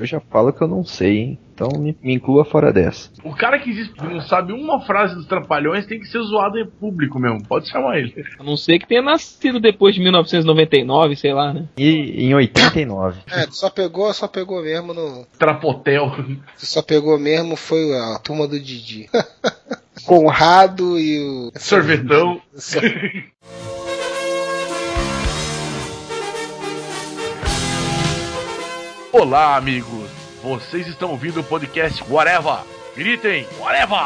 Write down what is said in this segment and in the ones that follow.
Eu já falo que eu não sei, hein? Então me, me inclua fora dessa. O cara que diz que não sabe uma frase dos Trapalhões tem que ser zoado em público mesmo. Pode chamar ele. A não ser que tenha nascido depois de 1999, sei lá, né? E em 89. É, só pegou, só pegou mesmo no. Trapotel. Só pegou mesmo foi a turma do Didi. Conrado e o. Sorvetão. Olá, amigos. Vocês estão ouvindo o podcast Whatever. Gritem, Whatever!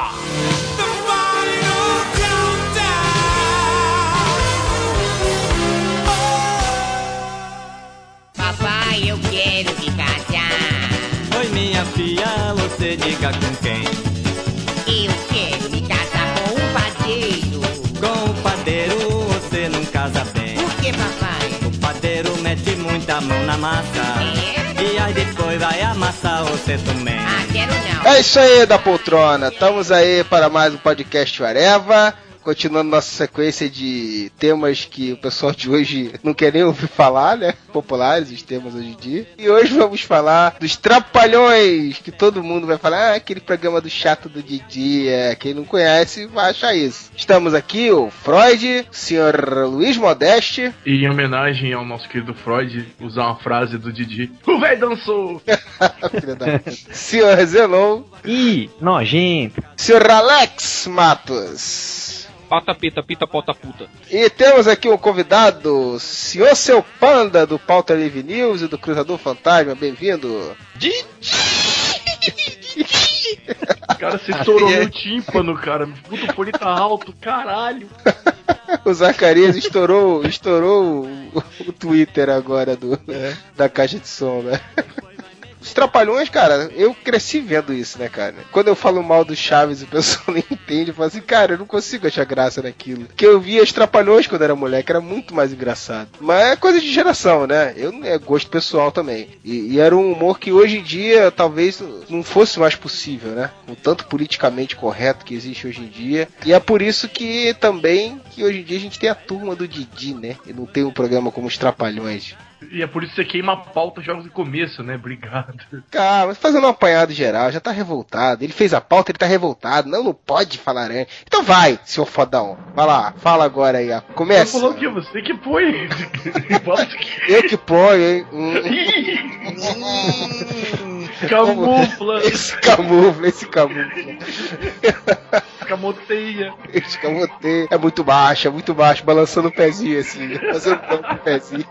Papai, eu quero me casar. Oi, minha filha, você diga com quem? Eu quero me casar com um padeiro. Com o padeiro você não casa bem. Por que, papai? O padeiro mete muita mão na massa. É? Não. É isso aí da poltrona. Estamos aí para mais um podcast Areva. Continuando nossa sequência de temas que o pessoal de hoje não quer nem ouvir falar, né? Populares, os temas hoje em dia. E hoje vamos falar dos Trapalhões, que todo mundo vai falar, ah, aquele programa do chato do Didi. É, quem não conhece vai achar isso. Estamos aqui, o Freud, o senhor Luiz Modeste. E em homenagem ao nosso querido Freud, usar uma frase do Didi. O velho dançou! Filha da senhor Zenon, Ih, nojento. senhor Alex Matos. Pata pita, pita pota puta. E temos aqui um convidado, senhor seu panda do Pauta Livre News e do Cruzador Fantasma, bem-vindo. O cara se estourou no tímpano, cara. Puta, o fone tá alto, caralho. O Zacarias estourou, estourou o, o Twitter agora do, da caixa de som, né? Os Trapalhões, cara, eu cresci vendo isso, né, cara? Quando eu falo mal do Chaves o pessoal nem entende, eu falo assim, cara, eu não consigo achar graça naquilo. Porque eu via os Trapalhões quando era moleque, era muito mais engraçado. Mas é coisa de geração, né? Eu é gosto pessoal também. E, e era um humor que hoje em dia talvez não fosse mais possível, né? O tanto politicamente correto que existe hoje em dia. E é por isso que também que hoje em dia a gente tem a turma do Didi, né? E não tem um programa como os Trapalhões. E é por isso que você queima a pauta jogos de começo, né? Obrigado. Cara, mas fazendo um apanhado geral, já tá revoltado. Ele fez a pauta, ele tá revoltado. Não, não pode falar antes. Então vai, seu fodão. Vai lá, fala agora aí, ó. Você Começa. falou que você que põe. Eu que ponho, hein? Hum, Camufla, esse camufla, esse camufla. camoteia. Esse camufla é muito baixo, é muito baixo, balançando o pezinho assim. Fazendo o pezinho.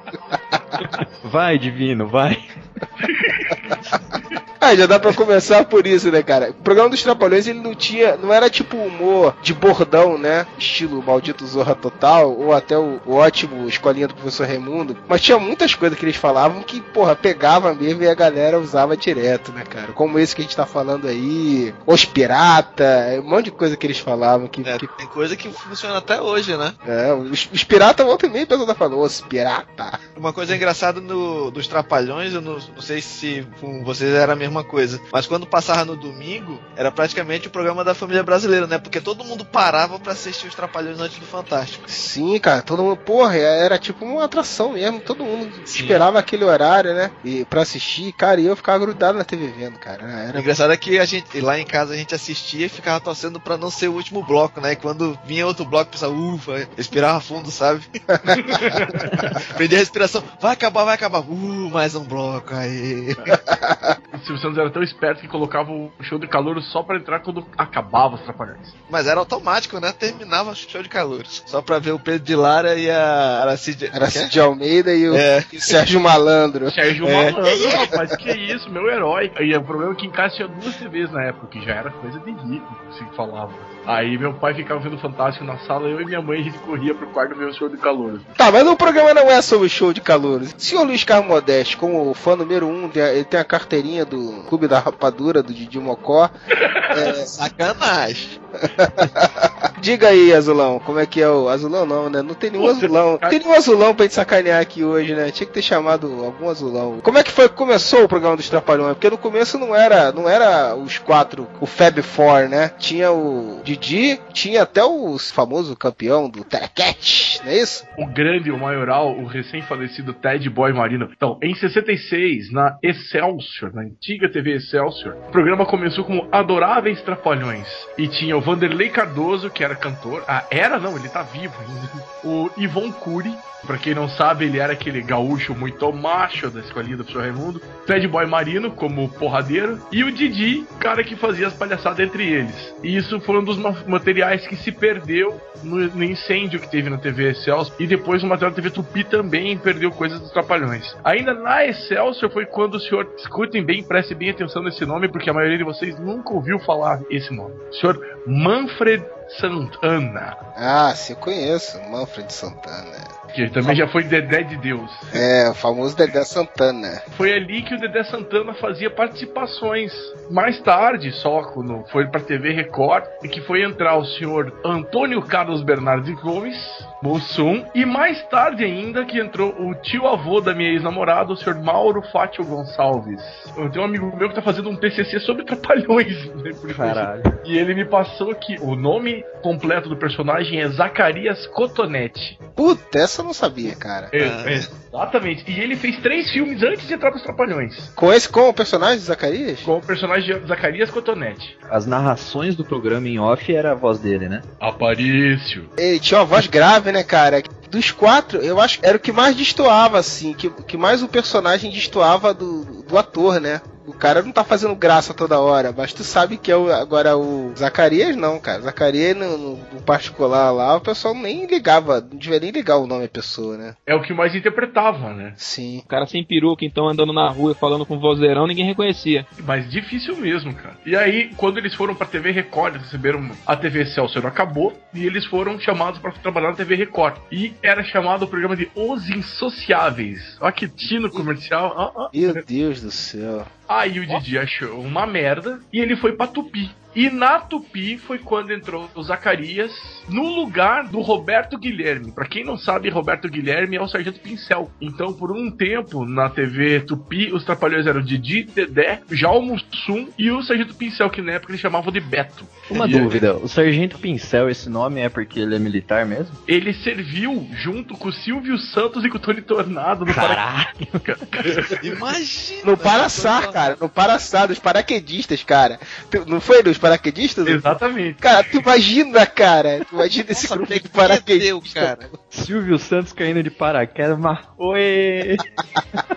Vai, divino, vai. Ah, já dá pra começar por isso, né, cara? O programa dos Trapalhões, ele não tinha, não era tipo humor de bordão, né? Estilo Maldito Zorra Total, ou até o, o ótimo Escolinha do Professor Raimundo. Mas tinha muitas coisas que eles falavam que, porra, pegava mesmo e a galera usava direto, né, cara? Como esse que a gente tá falando aí, Os Pirata, um monte de coisa que eles falavam que... É, que tem coisa que funciona até hoje, né? é, os, os piratas voltam e meia, o pessoal tá falando, Os Pirata. Uma coisa engraçada no, dos Trapalhões, eu não, não sei se com vocês era a mesma coisa, mas quando passava no domingo, era praticamente o programa da família brasileira, né? Porque todo mundo parava pra assistir os Trapalhões antes do Fantástico. Sim, cara, todo mundo, porra, era tipo uma atração mesmo, todo mundo esperava aquele horário, né? E pra assistir, cara, e eu ficava grudado na TV vendo, cara. O Era engraçado é que a gente, lá em casa a gente assistia e ficava torcendo pra não ser o último bloco, né? E quando vinha outro bloco, o pessoal, ufa, respirava fundo, sabe? Prendia a respiração, vai acabar, vai acabar, uh, mais um bloco aí. O Silvio Santos era tão esperto que colocava o show de calor só pra entrar quando acabava os trapalhões. Mas era automático, né? Terminava o show de calouros. Só pra ver o Pedro de Lara e a Aracide. Quê? Cid Almeida e o, É. e o Sérgio Malandro. Sérgio É. Malandro, rapaz, que isso, meu herói. E o problema é que em casa tinha duas TVs na época, que já era coisa de rico, assim que falava. Aí meu pai ficava vendo Fantástico na sala, eu e minha mãe a gente corria pro quarto ver o show de calor. Tá, mas o programa não é sobre show de calouros. Se o Luiz Carlos Modeste, como fã número um, ele tem a carteirinha do Clube da Rapadura, do Didi Mocó, Sacanagem. Diga aí, Azulão, como é que é o. Azulão não, né? Não tem nenhum azulão. Não tem nenhum azulão pra gente sacanear aqui hoje, né? Tinha que ter chamado algum azulão. Como é que foi que começou o programa dos Trapalhões? Porque no começo não era, não era os quatro, o Fab Four, né? Tinha o Didi, tinha até o famoso campeão do Telecat, não é isso? O grande, o maioral, o recém-falecido Ted Boy Marino. Então, em 66, na Excelsior, na antiga TV Excelsior, o programa começou como Adoráveis Trapalhões. E tinha o Vanderlei Cardoso, que era cantor. Ah, era não, ele tá vivo ainda. O Ivon Cury. Pra quem não sabe, ele era aquele gaúcho muito macho da escolinha do professor Raimundo. Ted Boy Marino, como porradeiro. E o Didi, cara que fazia as palhaçadas entre eles. E isso foi um dos materiais que se perdeu no, no incêndio que teve na TV Excelsior. E depois o material da TV Tupi também perdeu coisas dos Trapalhões. Ainda na Excelsior foi quando o senhor, escutem bem, prestem bem atenção nesse nome, porque a maioria de vocês nunca ouviu falar esse nome. O senhor Manfred Santana. Ah, sim, eu conheço. Manfred Santana. Que também já foi Dedé de Deus. É, o famoso Dedé Santana. Foi ali que o Dedé Santana fazia participações. Mais tarde, só quando foi pra TV Record, e que foi entrar o senhor Antônio Carlos Bernardes Gomes, Bolsum, e mais tarde ainda que entrou o tio avô da minha ex-namorada, o senhor Mauro Fátio Gonçalves. Eu tenho um amigo meu que tá fazendo um TCC sobre trapalhões. Né, por isso. Caralho. E ele me passou que o nome completo do personagem é Zacarias Cotonete. Puta, essa eu não sabia, cara. É, é, exatamente. E ele fez três filmes antes de entrar pros Trapalhões. Com esse, com o personagem de Zacarias? Com o personagem de Zacarias Cotonete. As narrações do programa em off era a voz dele, né? Aparício. Ele tinha uma voz grave, né, cara? Dos quatro, eu acho que era o que mais destoava, assim, que, que mais o personagem destoava do, do ator, né? O cara não tá fazendo graça toda hora, mas tu sabe que é o, agora o Zacarias não, cara. Zacarias no, no- no particular lá, o pessoal nem ligava, não devia nem ligar o nome da pessoa, né? É o que mais interpretava, né? Sim. O cara sem peruca, então, andando na rua falando com vozeirão, ninguém reconhecia. Mas difícil mesmo, cara. E aí, quando eles foram pra TV Record, receberam a TV Excelsior acabou, e eles foram chamados pra trabalhar na TV Record. E era chamado o programa de Os Insociáveis. Olha que tino comercial. Ó, ó. Meu Deus do céu. Aí o Didi achou uma merda e ele foi pra Tupi. E na Tupi foi quando entrou o Zacarias no lugar do Roberto Guilherme. Pra quem não sabe, Roberto Guilherme é o Sargento Pincel. Então, por um tempo, na TV Tupi, os trapalhões eram Didi, Dedé, Jalmo Sum e o Sargento Pincel, que na época eles chamavam de Beto. Uma E dúvida, o Sargento Pincel, esse nome é porque ele é militar mesmo? Ele serviu junto com o Silvio Santos e com o Tony Tornado no Caralho! Imagina. No Paraçar, cara. No Paraçar, dos paraquedistas, cara. Não foi dos paraquedistas? Exatamente. Cara, tu imagina, cara. Tu imagina esse Nossa, grupo de deu, paraquedistas. cara. Silvio Santos caindo de paraquedas, mas... Oi!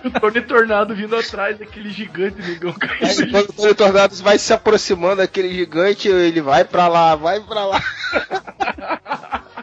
O Tony Tornado vindo atrás daquele gigante negão Aí, quando o Tony Tornados vai se aproximando daquele gigante, ele vai pra lá, vai pra lá.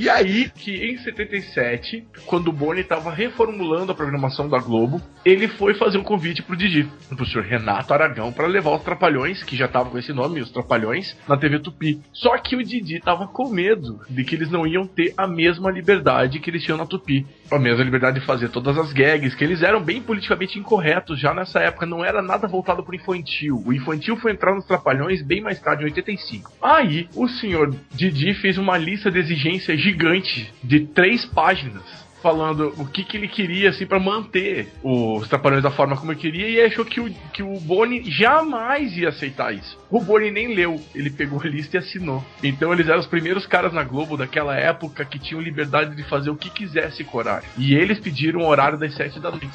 E aí, que em 77, quando o Boni estava reformulando a programação da Globo, ele foi fazer um convite pro Didi, pro senhor Renato Aragão, para levar os Trapalhões, que já estavam com esse nome, os Trapalhões, na TV Tupi. Só que o Didi tava com medo de que eles não iam ter a mesma liberdade que eles tinham na Tupi. A mesma liberdade de fazer todas as gags, que eles eram bem politicamente incorretos já nessa época, não era nada voltado pro infantil. O infantil foi entrar nos Trapalhões bem mais tarde, em 85. Aí, o senhor Didi fez uma lista de exigências gigante de três páginas. Falando o que, que ele queria, assim, para manter os Trapalhões da forma como ele queria, e achou que o, que o Boni jamais ia aceitar isso. O Boni nem leu, ele pegou a lista e assinou. Então eles eram os primeiros caras na Globo daquela época que tinham liberdade de fazer o que quisesse com o horário. E eles pediram o horário das sete da noite.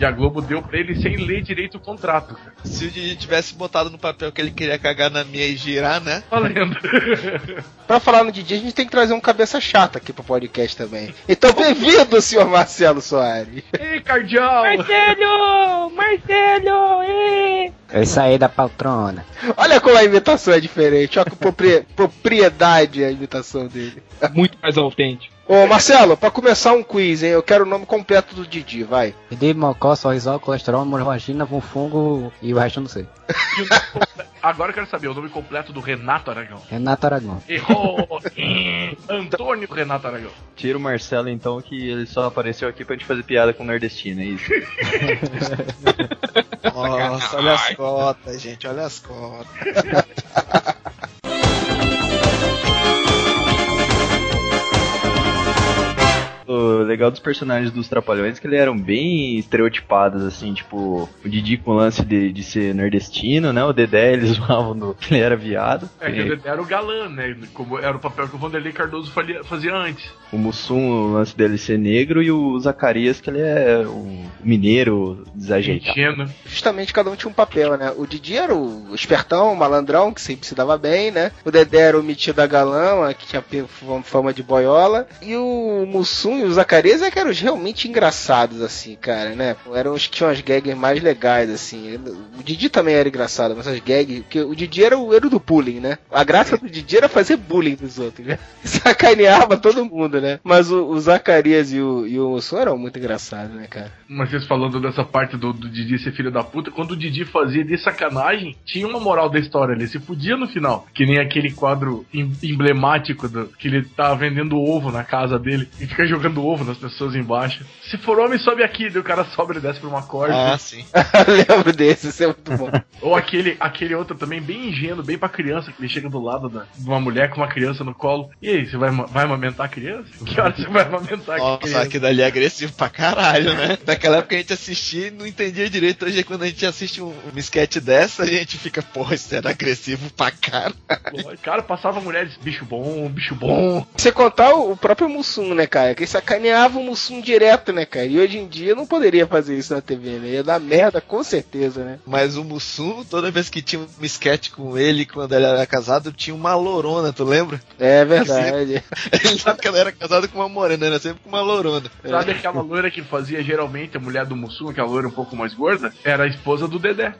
E a Globo deu pra ele sem ler direito o contrato. cara. Se o Didi tivesse botado no papel que ele queria cagar na minha e girar, né? Valendo. Pra falar no Didi, a gente tem que trazer um cabeça chata aqui pro podcast também. Então, bem-vindo, senhor Marcelo Soares. Ei, Cardial! Marcelo! Marcelo! ê! Eu saí da poltrona. Olha como a imitação é diferente, olha propri- propriedade a imitação dele. Muito mais autêntico. Ô, Marcelo, pra começar um quiz, hein? Eu quero o nome completo do Didi, vai. Pedi mocó, sorrisal, colesterol, hemorragia com fungo e o resto eu não sei. Agora eu quero saber o nome completo do Renato Aragão. Renato Aragão. Errou! Antônio Renato Aragão. Tira o Marcelo então, que ele só apareceu aqui pra gente fazer piada com o nordestino, é isso? Nossa, olha as cotas, gente, olha as cotas. legal dos personagens dos Trapalhões é que eles eram bem estereotipados, assim, tipo, o Didi com o lance de, de ser nordestino, né? O Dedé, eles zoavam do que ele era viado. É que o Dedé era o galã, né? Como era o papel que o Vanderlei Cardoso fazia antes. o Mussum, o lance dele ser negro, e o Zacarias, que ele é um mineiro desajeitado. Justamente cada um tinha um papel, né? O Didi era o espertão, o malandrão, que sempre se dava bem, né? O Dedé era o metido a galã, que tinha fama de boiola. E o Mussum e o Zacarias é que eram os realmente engraçados, assim, cara, né? Eram os que tinham as gags mais legais, assim. O Didi também era engraçado, mas as gags... Porque o Didi era o, era o do bullying, né? A graça do Didi era fazer bullying dos outros, né? Sacaneava todo mundo, né? Mas o, o Zacarias e o, e o Mussum eram muito engraçados, né, cara? Mas vocês falando dessa parte do, do Didi ser filho da puta, quando o Didi fazia de sacanagem, tinha uma moral da história, ele se fudia no final. Que nem aquele quadro em- emblemático do, que ele tá vendendo ovo na casa dele e fica jogando ovo nas pessoas embaixo. Se for homem, sobe aqui, daí o cara sobe e desce por uma corda. Ah, sim. Lembro desse, isso é muito bom. Ou aquele, aquele outro também, bem ingênuo, bem pra criança, que ele chega do lado da, de uma mulher com uma criança no colo. E aí, você vai, vai amamentar a criança? Que hora você vai amamentar a Nossa, criança? aquilo dali é agressivo pra caralho, né? Naquela época a gente assistia e não entendia direito. Hoje, quando a gente assiste um, um sketch dessa, a gente fica, porra, isso era agressivo pra caralho. Cara, passava mulheres, bicho bom, bicho bom. Você contar o próprio Mussum, né, cara? Que sacaneava o Mussum direto, né, cara? E hoje em dia não poderia fazer isso na TV, né? Ia dar merda, com certeza, né? Mas o Mussum, toda vez que tinha um sketch com ele, quando ele era casado, tinha uma lorona, tu lembra? É verdade. Ele sabe que ela era casada com uma morena, era sempre com uma lorona. Sabe aquela loira que fazia geralmente a mulher do Mussum, aquela loira um pouco mais gorda? Era a esposa do Dedé.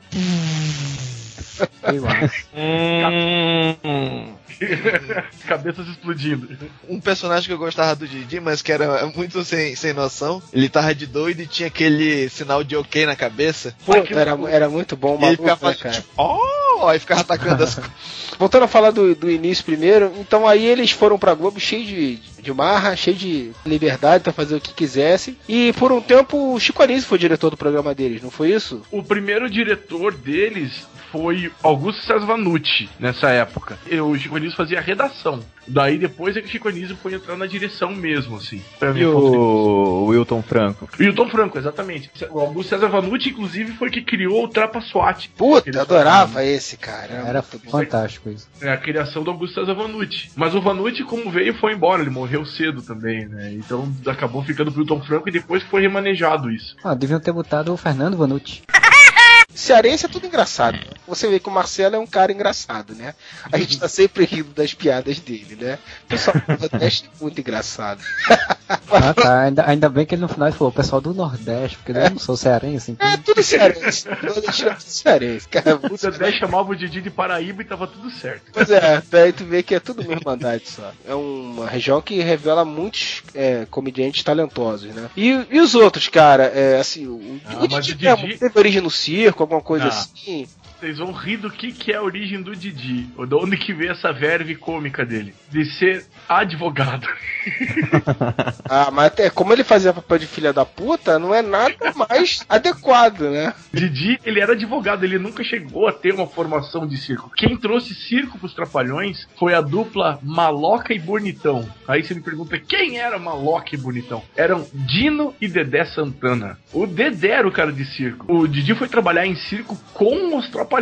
Hum, Cabeças explodindo. Um personagem que eu gostava do Didi, mas que era muito sem, sem noção, ele tava de doido e tinha aquele sinal de ok na cabeça. Pô, era, era muito bom o E ele maluco, ficava né, fazendo cara? tipo, oh, aí ficava atacando as Voltando a falar do, do início primeiro, então aí eles foram pra Globo cheio de, de marra, cheio de liberdade pra fazer o que quisessem. E por um tempo o Chico Anísio foi diretor do programa deles, não foi isso? O primeiro diretor deles foi Augusto César Vanucci, nessa época. E o Chico Anísio fazia a redação. Daí depois é que o Chico Anísio foi entrar na direção mesmo, assim. Pra E o Wilton Franco? O Tom Franco, exatamente. O Augusto César Vanucci, inclusive, foi que criou o Trapa SWAT. Puta, eu adorava esse, cara. Era fantástico isso. É a criação do Augusto César Vanucci. Mas o Vanucci, como veio, foi embora. Ele morreu cedo também, né? Então acabou ficando pro Tom Franco e depois foi remanejado isso. Ah, deviam ter botado o Fernando Vanucci. Cearense é tudo engraçado. Você vê que o Marcelo é um cara engraçado, né? A gente tá sempre rindo das piadas dele, né? O pessoal do Nordeste é muito engraçado. Ah, tá. Ainda, ainda bem que ele no final falou o pessoal do Nordeste, porque eu não sou cearense, então. É tudo cearense. É tudo cearense, cara. O Dedé chamava o Didi de Paraíba e tava tudo certo. Pois é, daí tu vê que é tudo Irmandade só. É uma região que revela muitos é, comediantes talentosos, né? E, e os outros, cara? É, assim, o, Ah, o mas Didi, o Didi- é, teve origem no circo, alguma coisa Ah. assim. Vocês vão rir do que, que é a origem do Didi. Ou de onde que veio essa verve cômica dele. De ser advogado. Ah, mas até como ele fazia papel de filha da puta, não é nada mais adequado, né? Didi, ele era advogado, ele nunca chegou a ter uma formação de circo. Quem trouxe circo pros Trapalhões foi a dupla Maloca e Bonitão. Aí você me pergunta, quem era Maloca e Bonitão? Eram Dino e Dedé Santana. O Dedé era o cara de circo. O Didi foi trabalhar em circo com os Trapalhões.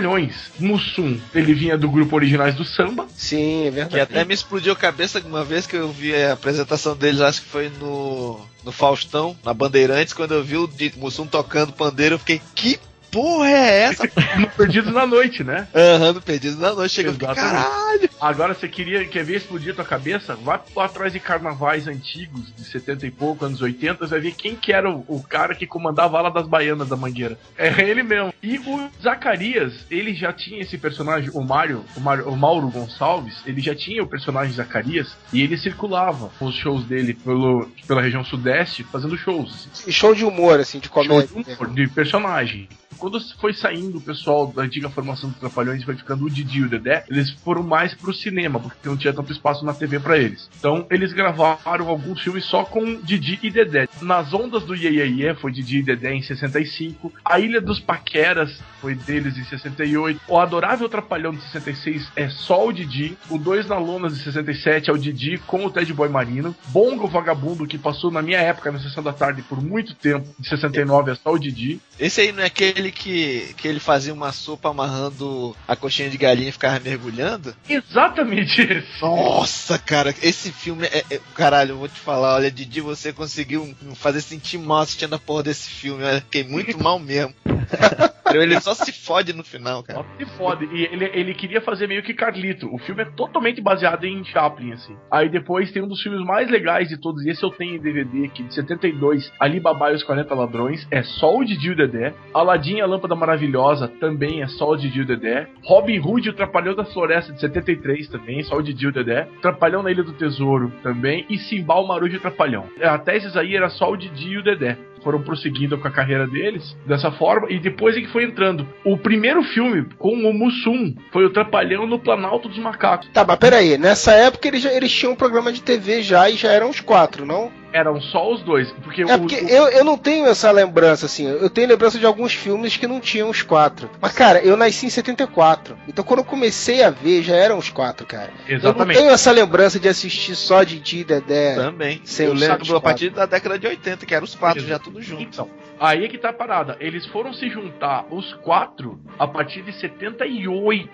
Mussum, ele vinha do grupo Originais do Samba. Sim, é Que verdade. até me explodiu a cabeça uma vez que eu vi a apresentação deles, acho que foi no, no Faustão, na Bandeirantes, quando eu vi o Mussum tocando pandeiro, eu fiquei, que porra é essa? no Perdidos na Noite, né? Aham, no Perdido na Noite, chega Exatamente. caralho! Agora, você queria, quer ver explodir a tua cabeça? Vai lá atrás de carnavais antigos, de 70 e pouco, anos 80, vai ver quem que era o, o cara que comandava a ala das baianas da Mangueira. É ele mesmo. E o Zacarias, ele já tinha esse personagem, o Mário, o, Mário- o Mauro Gonçalves, ele já tinha o personagem Zacarias, e ele circulava os shows dele pelo, pela região sudeste, fazendo shows. assim. Show de humor, assim, de Show comédia. de, humor, de personagem. Quando foi saindo o pessoal da antiga formação dos Trapalhões foi ficando o Didi e o Dedé, eles foram mais pro cinema, porque não tinha tanto espaço na TV pra eles. Então eles gravaram alguns filmes só com Didi e Dedé. Nas ondas do Iê foi Didi e Dedé em 65. A Ilha dos Paqueras foi deles em 68. O Adorável Trapalhão de 66 é só o Didi. O Dois na Lonas de 67 é o Didi com o Ted Boy Marino. Bongo Vagabundo, que passou na minha época na sessão da tarde por muito tempo, de 69 é só o Didi. Esse aí não é aquele que, que ele fazia uma sopa amarrando a coxinha de galinha e ficava mergulhando? Exatamente esse. Nossa, cara, esse filme é, é- Caralho, eu vou te falar, olha, Didi, você conseguiu fazer sentir mal assistindo a porra desse filme. Eu fiquei muito mal mesmo. ele só se fode no final, cara. Só se fode. E ele, ele queria fazer meio que Carlito. O filme é totalmente baseado em Chaplin, assim. Aí depois tem um dos filmes mais legais de todos. Esse eu tenho em DVD aqui, de 72. Alibaba e os 40 Ladrões. É só o Didi e o Dedé. Aladdin a Lâmpada Maravilhosa também é só o Didi e o Dedé. Robin Hood o Trapalhão da Floresta de 73 também, só o Didi e o Dedé. Trapalhão na Ilha do Tesouro também. E Simbal, Marujo e Trapalhão. Até esses aí era só o Didi e o Dedé foram prosseguindo com a carreira deles dessa forma e depois é que foi entrando. O primeiro filme com o Mussum foi o Trapalhão no Planalto dos Macacos. Tá, mas peraí, nessa época eles, já, eles tinham um programa de TV já e já eram os quatro, não? Eram só os dois, porque, É o, porque o- eu, eu não tenho essa lembrança, assim. Eu tenho lembrança de alguns filmes que não tinham os quatro. Mas, cara, eu nasci em 74. Então, quando eu comecei a ver, já eram os quatro, cara. Eu não Exatamente. tenho essa lembrança de assistir só Didi, Dedé. Também. Sem eu lembro a partir da década de 80, que eram os quatro já tudo junto. Então, aí é que tá a parada. Eles foram se juntar, os quatro, a partir de 78.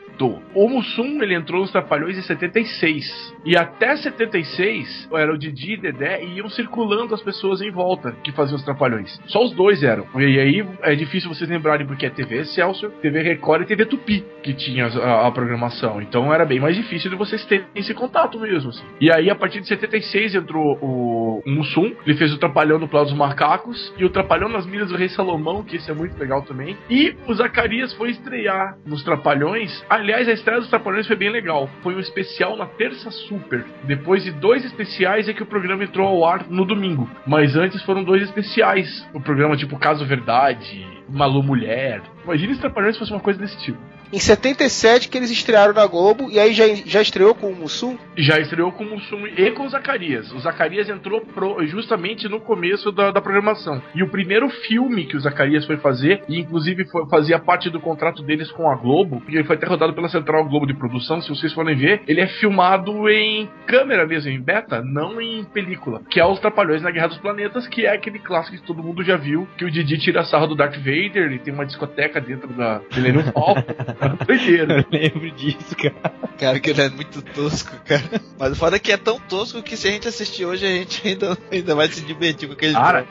O Mussum, ele entrou nos Trapalhões em 76. E até 76, era o Didi e Dedé e iam circulando as pessoas em volta que faziam os Trapalhões. Só os dois eram. E aí é difícil vocês lembrarem porque é TV Excelsior, TV Record e TV Tupi que tinha a, a programação. Então era bem mais difícil de vocês terem esse contato mesmo. assim. E aí, a partir de 76, entrou o, Mussum. Ele fez o Trapalhão no Plano dos Macacos e o Trapalhão nas Milhas do Rei Salomão, que esse é muito legal também. E o Zacarias foi estrear nos Trapalhões. Aliás, a estreia dos Trapalhões foi bem legal. Foi um especial na terça super. Depois de dois especiais é que o programa entrou ao ar no domingo. Mas antes foram dois especiais. O programa tipo Caso Verdade, Malu Mulher. Imagina se Trapalhões fosse uma coisa desse tipo. Em 77 que eles estrearam na Globo e aí já, já estreou com o Mussum. Já estreou com o Mussum e com o Zacarias. O Zacarias entrou pro- justamente no começo da, da programação. E o primeiro filme que o Zacarias foi fazer, e inclusive foi- fazia parte do contrato deles com a Globo, e ele foi até rodado pela Central Globo de Produção, se vocês forem ver, ele é filmado em câmera mesmo, em beta, não em película. Que é Os Trapalhões na Guerra dos Planetas, que é aquele clássico que todo mundo já viu, que o Didi tira sarro do Darth Vader, e tem uma discoteca dentro da Millennium Falcon. Doideira. Eu lembro disso, cara. Cara, que ele é muito tosco, cara. Mas o foda é que é tão tosco que se a gente assistir hoje, a gente ainda, ainda vai se divertir com aquele Cara.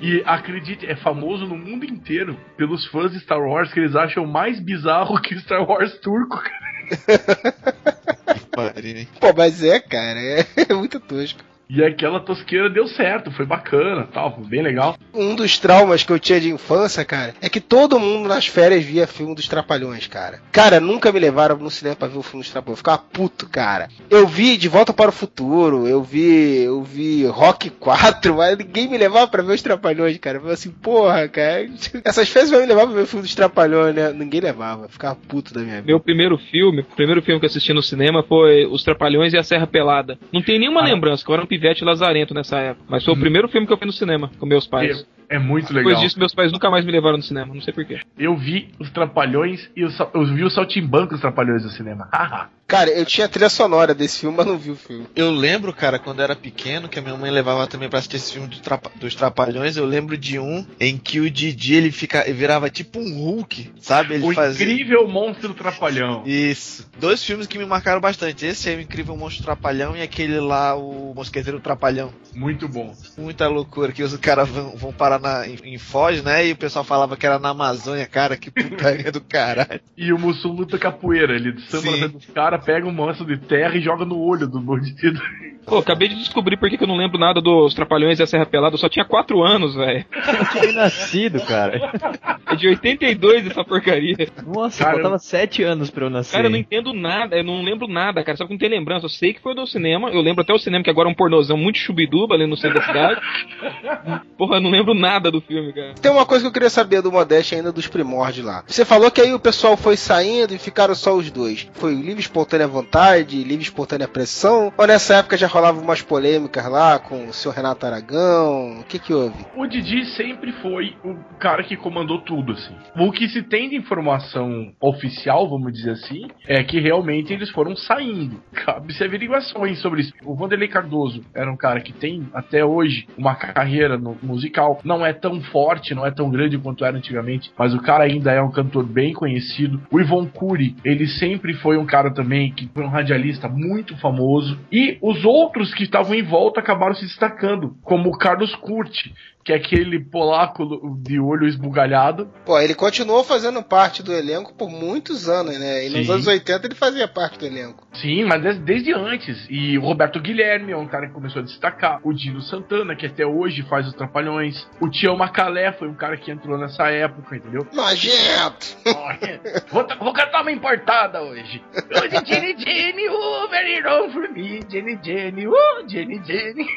E acredite, é famoso no mundo inteiro pelos fãs de Star Wars que eles acham mais bizarro que Star Wars turco, cara. Pô, mas é, cara, é, muito tosco. E aquela tosqueira deu certo, foi bacana, tal, foi bem legal. Um dos traumas que eu tinha de infância, cara, é que todo mundo nas férias via filme dos Trapalhões, cara. Cara, nunca me levaram no cinema pra ver o filme dos Trapalhões. Eu ficava puto, cara. Eu vi De Volta para o Futuro, eu vi, eu vi Rock 4, mas ninguém me levava pra ver os Trapalhões, cara. Eu falei assim, porra, cara. Essas férias vão me levar pra ver o filme dos Trapalhões, né? Ninguém levava. Eu ficava puto da minha vida. Meu primeiro filme, o primeiro filme que eu assisti no cinema foi Os Trapalhões e a Serra Pelada. Não tem nenhuma Ah. lembrança, que eu era um pivete lazarento nessa época. Mas foi o primeiro filme que eu vi no cinema com meus pais. É, muito legal. Depois disso, meus pais nunca mais me levaram no cinema, não sei porquê. Eu vi os Trapalhões e os, eu vi o Saltimbanco dos Trapalhões no cinema. Cara, eu tinha a trilha sonora desse filme, mas não vi o filme. Eu lembro, cara, quando eu era pequeno, que a minha mãe levava também pra assistir esse filme do Trapa- dos Trapalhões, eu lembro de um em que o Didi ele fica, ele virava tipo um Hulk, sabe? Ele o fazia. incrível monstro Trapalhão. Isso. Dois filmes que me marcaram bastante. Esse é o Incrível Monstro Trapalhão e aquele lá, o Mosqueteiro Trapalhão. Muito bom. Muita loucura que os caras vão, vão parar na, em, em Foz, né? E o pessoal falava que era na Amazônia, cara, que putaria do caralho. E o Mussum luta capoeira. Ele samba frente dos caras, pega um monstro de terra e joga no olho do bandido. Pô, acabei de descobrir por que que eu não lembro nada dos Trapalhões e a Serra Pelada. Eu só tinha 4 anos, velho. Eu tinha nascido, cara. É de 82 essa porcaria. Nossa, Cara, faltava sete anos pra eu nascer. Cara, eu não entendo nada, eu não lembro nada, cara. Só que não tem lembrança. Eu sei que foi do cinema. Eu lembro até o cinema, que agora é um pornozão muito chubiduba ali no centro da cidade. Porra, eu não lembro nada do filme, cara. Tem uma coisa que eu queria saber do Modeste ainda dos primórdios lá. Você falou que aí o pessoal foi saindo e ficaram só os dois. Foi livre espontânea vontade, livre espontânea pressão? Ou nessa época já rolava umas polêmicas lá com o senhor Renato Aragão? O que que houve? O Didi sempre foi o cara que comandou tudo, assim. O que se tem de informação oficial, vamos dizer assim, é que realmente eles foram saindo. Cabe-se averiguações sobre isso. O Vanderlei Cardoso era um cara que tem, até hoje, uma carreira no musical. Não é tão forte, não é tão grande quanto era antigamente, mas o cara ainda é um cantor bem conhecido. O Ivon Cury, ele sempre foi um cara também que foi um radialista muito famoso. E os outros que estavam em volta acabaram se destacando, como o Carlos Curti, que é aquele polaco de olho esbugalhado. Pô, ele continuou fazendo parte do elenco por muitos anos, né? E nos Sim. anos 80 ele fazia parte do elenco. Sim, mas desde, desde antes. E o Roberto Guilherme é um cara que começou a destacar. O Dino Santana, que até hoje faz os Trapalhões. O Tião Macalé foi um cara que entrou nessa época, entendeu? Nojento! vou, vou cantar uma importada hoje. Hoje, Jenny Jenny, oh, very wrong for me. Jenny Jenny, oh, Jenny Jenny.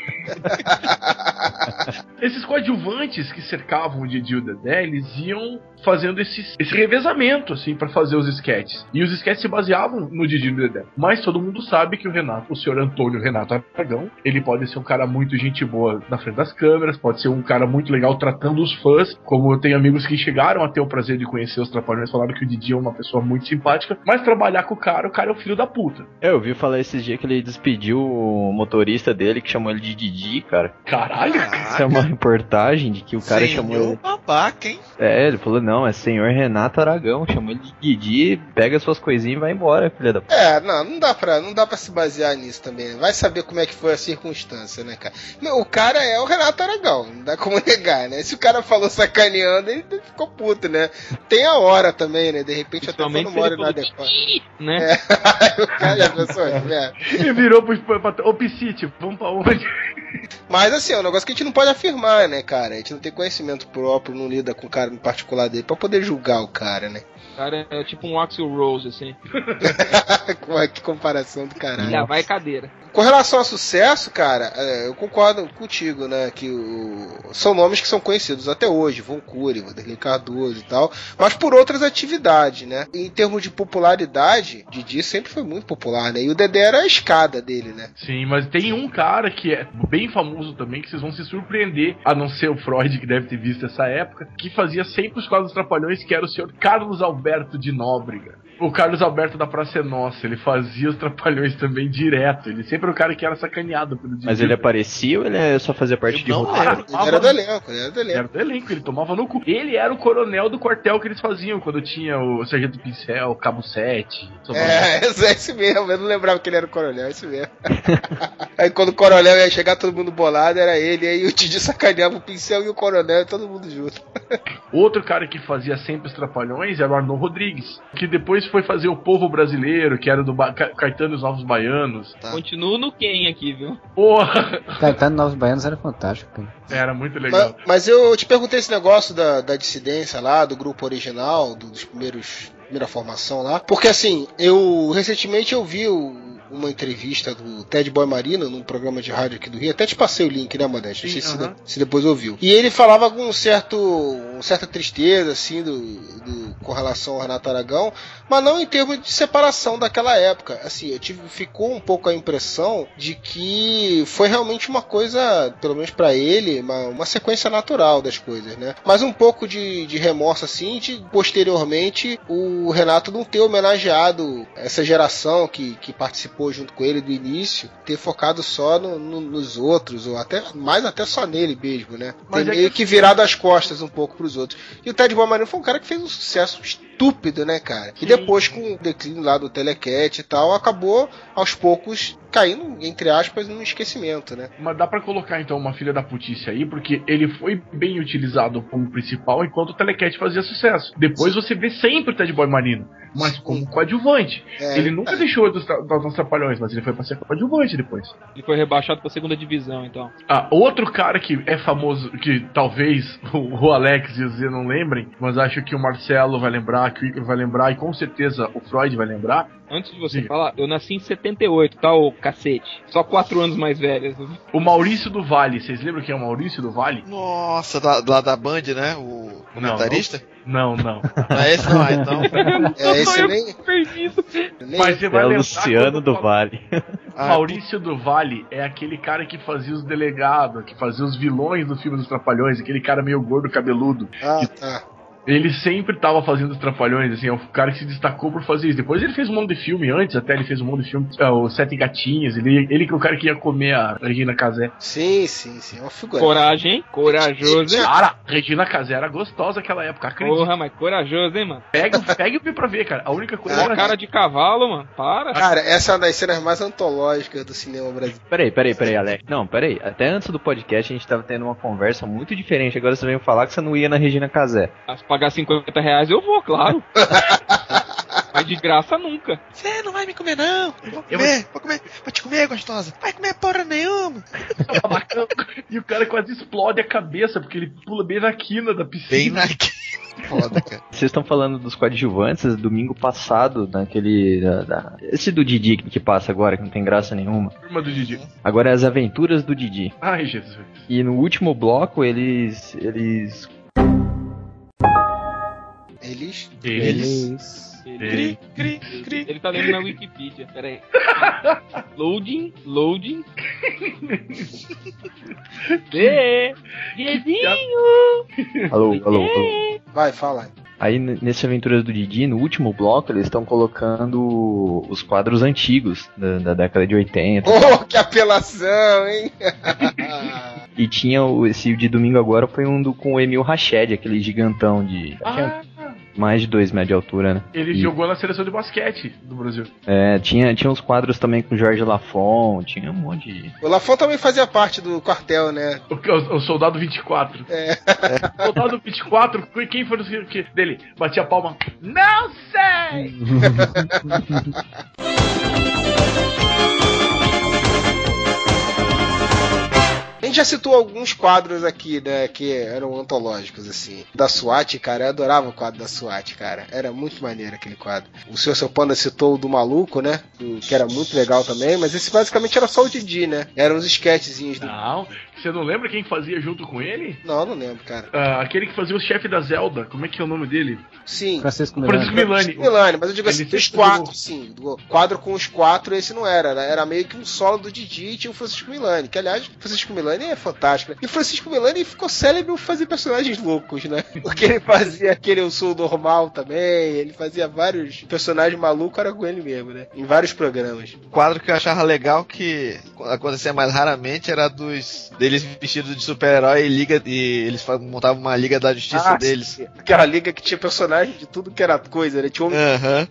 Esses coadjuvantes que cercavam o Didi e o Dedé, eles iam fazendo esses- esse revezamento, assim, pra fazer os sketches. E os sketches se baseavam no Didi e no Dedé. Mas todo mundo sabe que o Renato, o senhor Antônio Renato Aragão, ele pode ser um cara muito gente boa na frente das câmeras, pode ser um cara muito legal tratando os fãs, como eu tenho amigos que chegaram a ter o prazer de conhecer os Trapalhões, falaram que o Didi é uma pessoa muito simpática, mas trabalhar com o cara, o cara é o filho da puta. É, eu vi falar esses dias que ele despediu o motorista dele, que chamou ele de Didi, cara. Caralho! Isso é uma reportagem de que o cara chamou Senhor ele. babaca, hein? É, ele falou, não, é senhor Renato Aragão, chamou ele de Didi, pega suas coisinhas e vai embora, filha da p. É, não, não dá pra, não dá pra se basear nisso também. Vai saber como é que foi a circunstância, né, cara? Meu, o cara é o Renato Aragão, não dá como negar, né? Se o cara falou sacaneando, ele ficou puto, né? Tem a hora também, né? De repente até foi numa hora inadequada. Né? É, o cara já pensou, né? E virou pro pro- Ô, vamos pra onde? Mas assim, é um negócio que a gente não pode afirmar, né, cara? A gente não tem conhecimento próprio, não lida com o cara em particular dele pra poder julgar o cara, né? O cara é tipo um Axel Rose, assim. Com- que comparação do caralho. Já vai cadeira. Com relação ao sucesso, cara, é, eu concordo contigo, né? Que o- são nomes que são conhecidos até hoje, Von Cury, Vanderlei Cardoso e tal, mas por outras atividades, né? Em termos de popularidade, Didi sempre foi muito popular, né? E o Dedé era a escada dele, né? Sim, mas tem um cara que é bem famoso também, que vocês vão se surpreender, a não ser o Freud, que deve ter visto essa época, que fazia sempre os quadros trapalhões, que era o senhor Carlos Alberto de Nóbrega. O Carlos Alberto da Praça é Nossa, ele fazia os trapalhões também direto. Ele sempre era o cara que era sacaneado pelo Didi. Mas ele aparecia ou ele só fazia parte Eu de não roteiro? Ele era do elenco, ele era do Ele elenco. era do elenco, ele tomava no cu. Ele era o coronel do quartel que eles faziam, quando tinha o Sargento Pincel, o Cabo 7. É, é esse mesmo, eu não lembrava que ele era o coronel, é esse mesmo. aí quando o coronel ia chegar, todo mundo bolado, era ele, aí o Didi sacaneava o pincel e o coronel, e todo mundo junto. Outro cara que fazia sempre os trapalhões era o Arnold Rodrigues, que depois foi fazer o Povo Brasileiro, que era do ba Ca- Caetano e os Novos Baianos. Tá. Continuo no Ken aqui, viu? Porra, Caetano Novos Baianos era fantástico, cara. era muito legal. Mas, mas eu te perguntei esse negócio da, da dissidência lá, do grupo original, do- dos primeiros. Primeira formação lá. Porque assim, eu recentemente eu vi o- uma entrevista do Ted Boy Marino num programa de rádio aqui do Rio. Até te passei o link, né, Modesto? Não sei se, aham. de- se depois ouviu. E ele falava com um certo, uma certa tristeza, assim, do, do- com relação ao Renato Aragão, mas não em termos de separação daquela época. Assim, eu tive, ficou um pouco a impressão de que foi realmente uma coisa, pelo menos pra ele, uma, uma sequência natural das coisas, né? Mas um pouco de, de remorso, assim, de posteriormente o Renato não ter homenageado essa geração que, que participou junto com ele do início, ter focado só no- no- nos outros, ou até mais até só nele mesmo, né? Mas ter é meio que- que virado as costas um pouco pros outros. E o Ted Bomarino foi um cara que fez um sucesso estúpido, né, cara? E depois, com o declínio lá do Telecat e tal, acabou aos poucos caindo, entre aspas, num esquecimento, né? Mas dá pra colocar então uma filha da putice aí, porque ele foi bem utilizado como principal enquanto o Telecat fazia sucesso. Depois você vê sempre o Ted Boy Marino, mas como coadjuvante. É, ele nunca deixou dos, dos trapalhões, mas ele foi pra ser coadjuvante depois. Ele foi rebaixado pra segunda divisão, então. Ah, outro cara que é famoso, que talvez o o Alex e o Z não lembrem, mas acho que o Marcelo vai lembrar, que o Igor vai lembrar e com certeza o Freud vai lembrar. Antes de você Sim. falar, eu nasci em 78, tá, ô cacete? Só quatro anos mais velho. O Maurício do Vale, vocês lembram quem é o Maurício do Vale? Nossa, lá, lá da Band, né? O comentarista? Não, não. Não é esse não, ah, então. É, esse nem, Perdido. nem- Mas você vai É o lembrar Luciano do Vale. Ah, Maurício do Vale é aquele cara que fazia os delegados, que fazia os vilões do filme dos Trapalhões, aquele cara meio gordo, cabeludo. Ah, tá. Ele sempre tava fazendo os Trapalhões, assim, é o cara que se destacou por fazer isso. Depois ele fez um monte de filme antes, até ele fez um monte de filme, é, o Sete Gatinhas, ele, ele que é o cara que ia comer a Regina Casé. Sim, sim, sim. É uma figura. Coragem, hein? Corajoso, hein? Cara, Regina Casé era gostosa naquela época, acredita. Porra, mas corajoso, hein, mano? Pega, pega o filme pra ver, cara. A única coisa Uma era cara de cavalo, mano. Para. Cara, essa é uma das cenas mais antológicas do cinema brasileiro. Peraí, peraí, peraí, Alex. Não, peraí. Até antes do podcast a gente tava tendo uma conversa muito diferente. Agora você veio falar que você não ia na Regina Casé. Se pagar 50 reais eu vou, claro. Mas de graça nunca. Você não vai me comer, não. Eu vou Eu comer, vou comer. Vou te comer, gostosa. Vai comer porra nenhuma. babacão. E o cara quase explode a cabeça, porque ele pula bem na quina da Bem piscina. na Foda, cara. Vocês estão falando dos coadjuvantes, domingo passado, naquele. da- da- esse do Didi que passa agora, que não tem graça nenhuma. Turma do Didi. Agora é as aventuras do Didi. Ai, Jesus. E no último bloco eles. eles. Eles. Eles. Ele- Cri, cri. Ele tá lendo na Wikipedia, pera aí. Loading, loading. Zê, Zezinho. Alô, alô, alô. Vai, fala. Aí n- nesse Aventuras do Didi, no último bloco, eles estão colocando os quadros antigos da, da década de 80. Oh, que apelação, hein? E tinha o, esse de domingo agora foi um do, com o Emil Rached, aquele gigantão de. Ah, mais de 2 metros de altura, né? ele E- jogou na seleção de basquete do Brasil. É, tinha, tinha uns quadros também com Jorge Lafon, tinha um monte de. O Lafon também fazia parte do quartel, né? O, o, o Soldado 24. É. Soldado 24, foi- quem foi o que dele? Batia a palma. Não sei! gente já citou alguns quadros aqui, né, que eram antológicos, assim. Da SWAT, cara, eu adorava o quadro da SWAT, cara. Era muito maneiro aquele quadro. O senhor seu Panda citou o do maluco, né? Que era muito legal também, mas esse basicamente era só o Didi, né? Eram os sketchzinhos do. Não, você não lembra quem fazia junto com ele? Não, não lembro, cara. Ah, aquele que fazia o chefe da Zelda, como é que é o nome dele? Sim. Francisco Francisco Milani. Milani. Milani, mas eu digo assim, Ele os sempre quatro, jogou. sim. Do quadro com os quatro, esse não era. né? Era meio que um solo do Didi e tinha o Francisco Milani. Que, aliás, o Francisco Milani é fantástico. Né? E o Francisco Milani ficou célebre por fazer personagens loucos, né? Porque ele fazia aquele Eu Sou Normal também. Ele fazia vários personagens malucos, era com ele mesmo, né? Em vários programas. O quadro que eu achava legal que acontecia mais raramente era dos deles vestidos de super-herói e liga e eles montavam uma liga da justiça Ah, deles. sim. Aquela liga que tinha personagem de tudo que era coisa, né? Tinha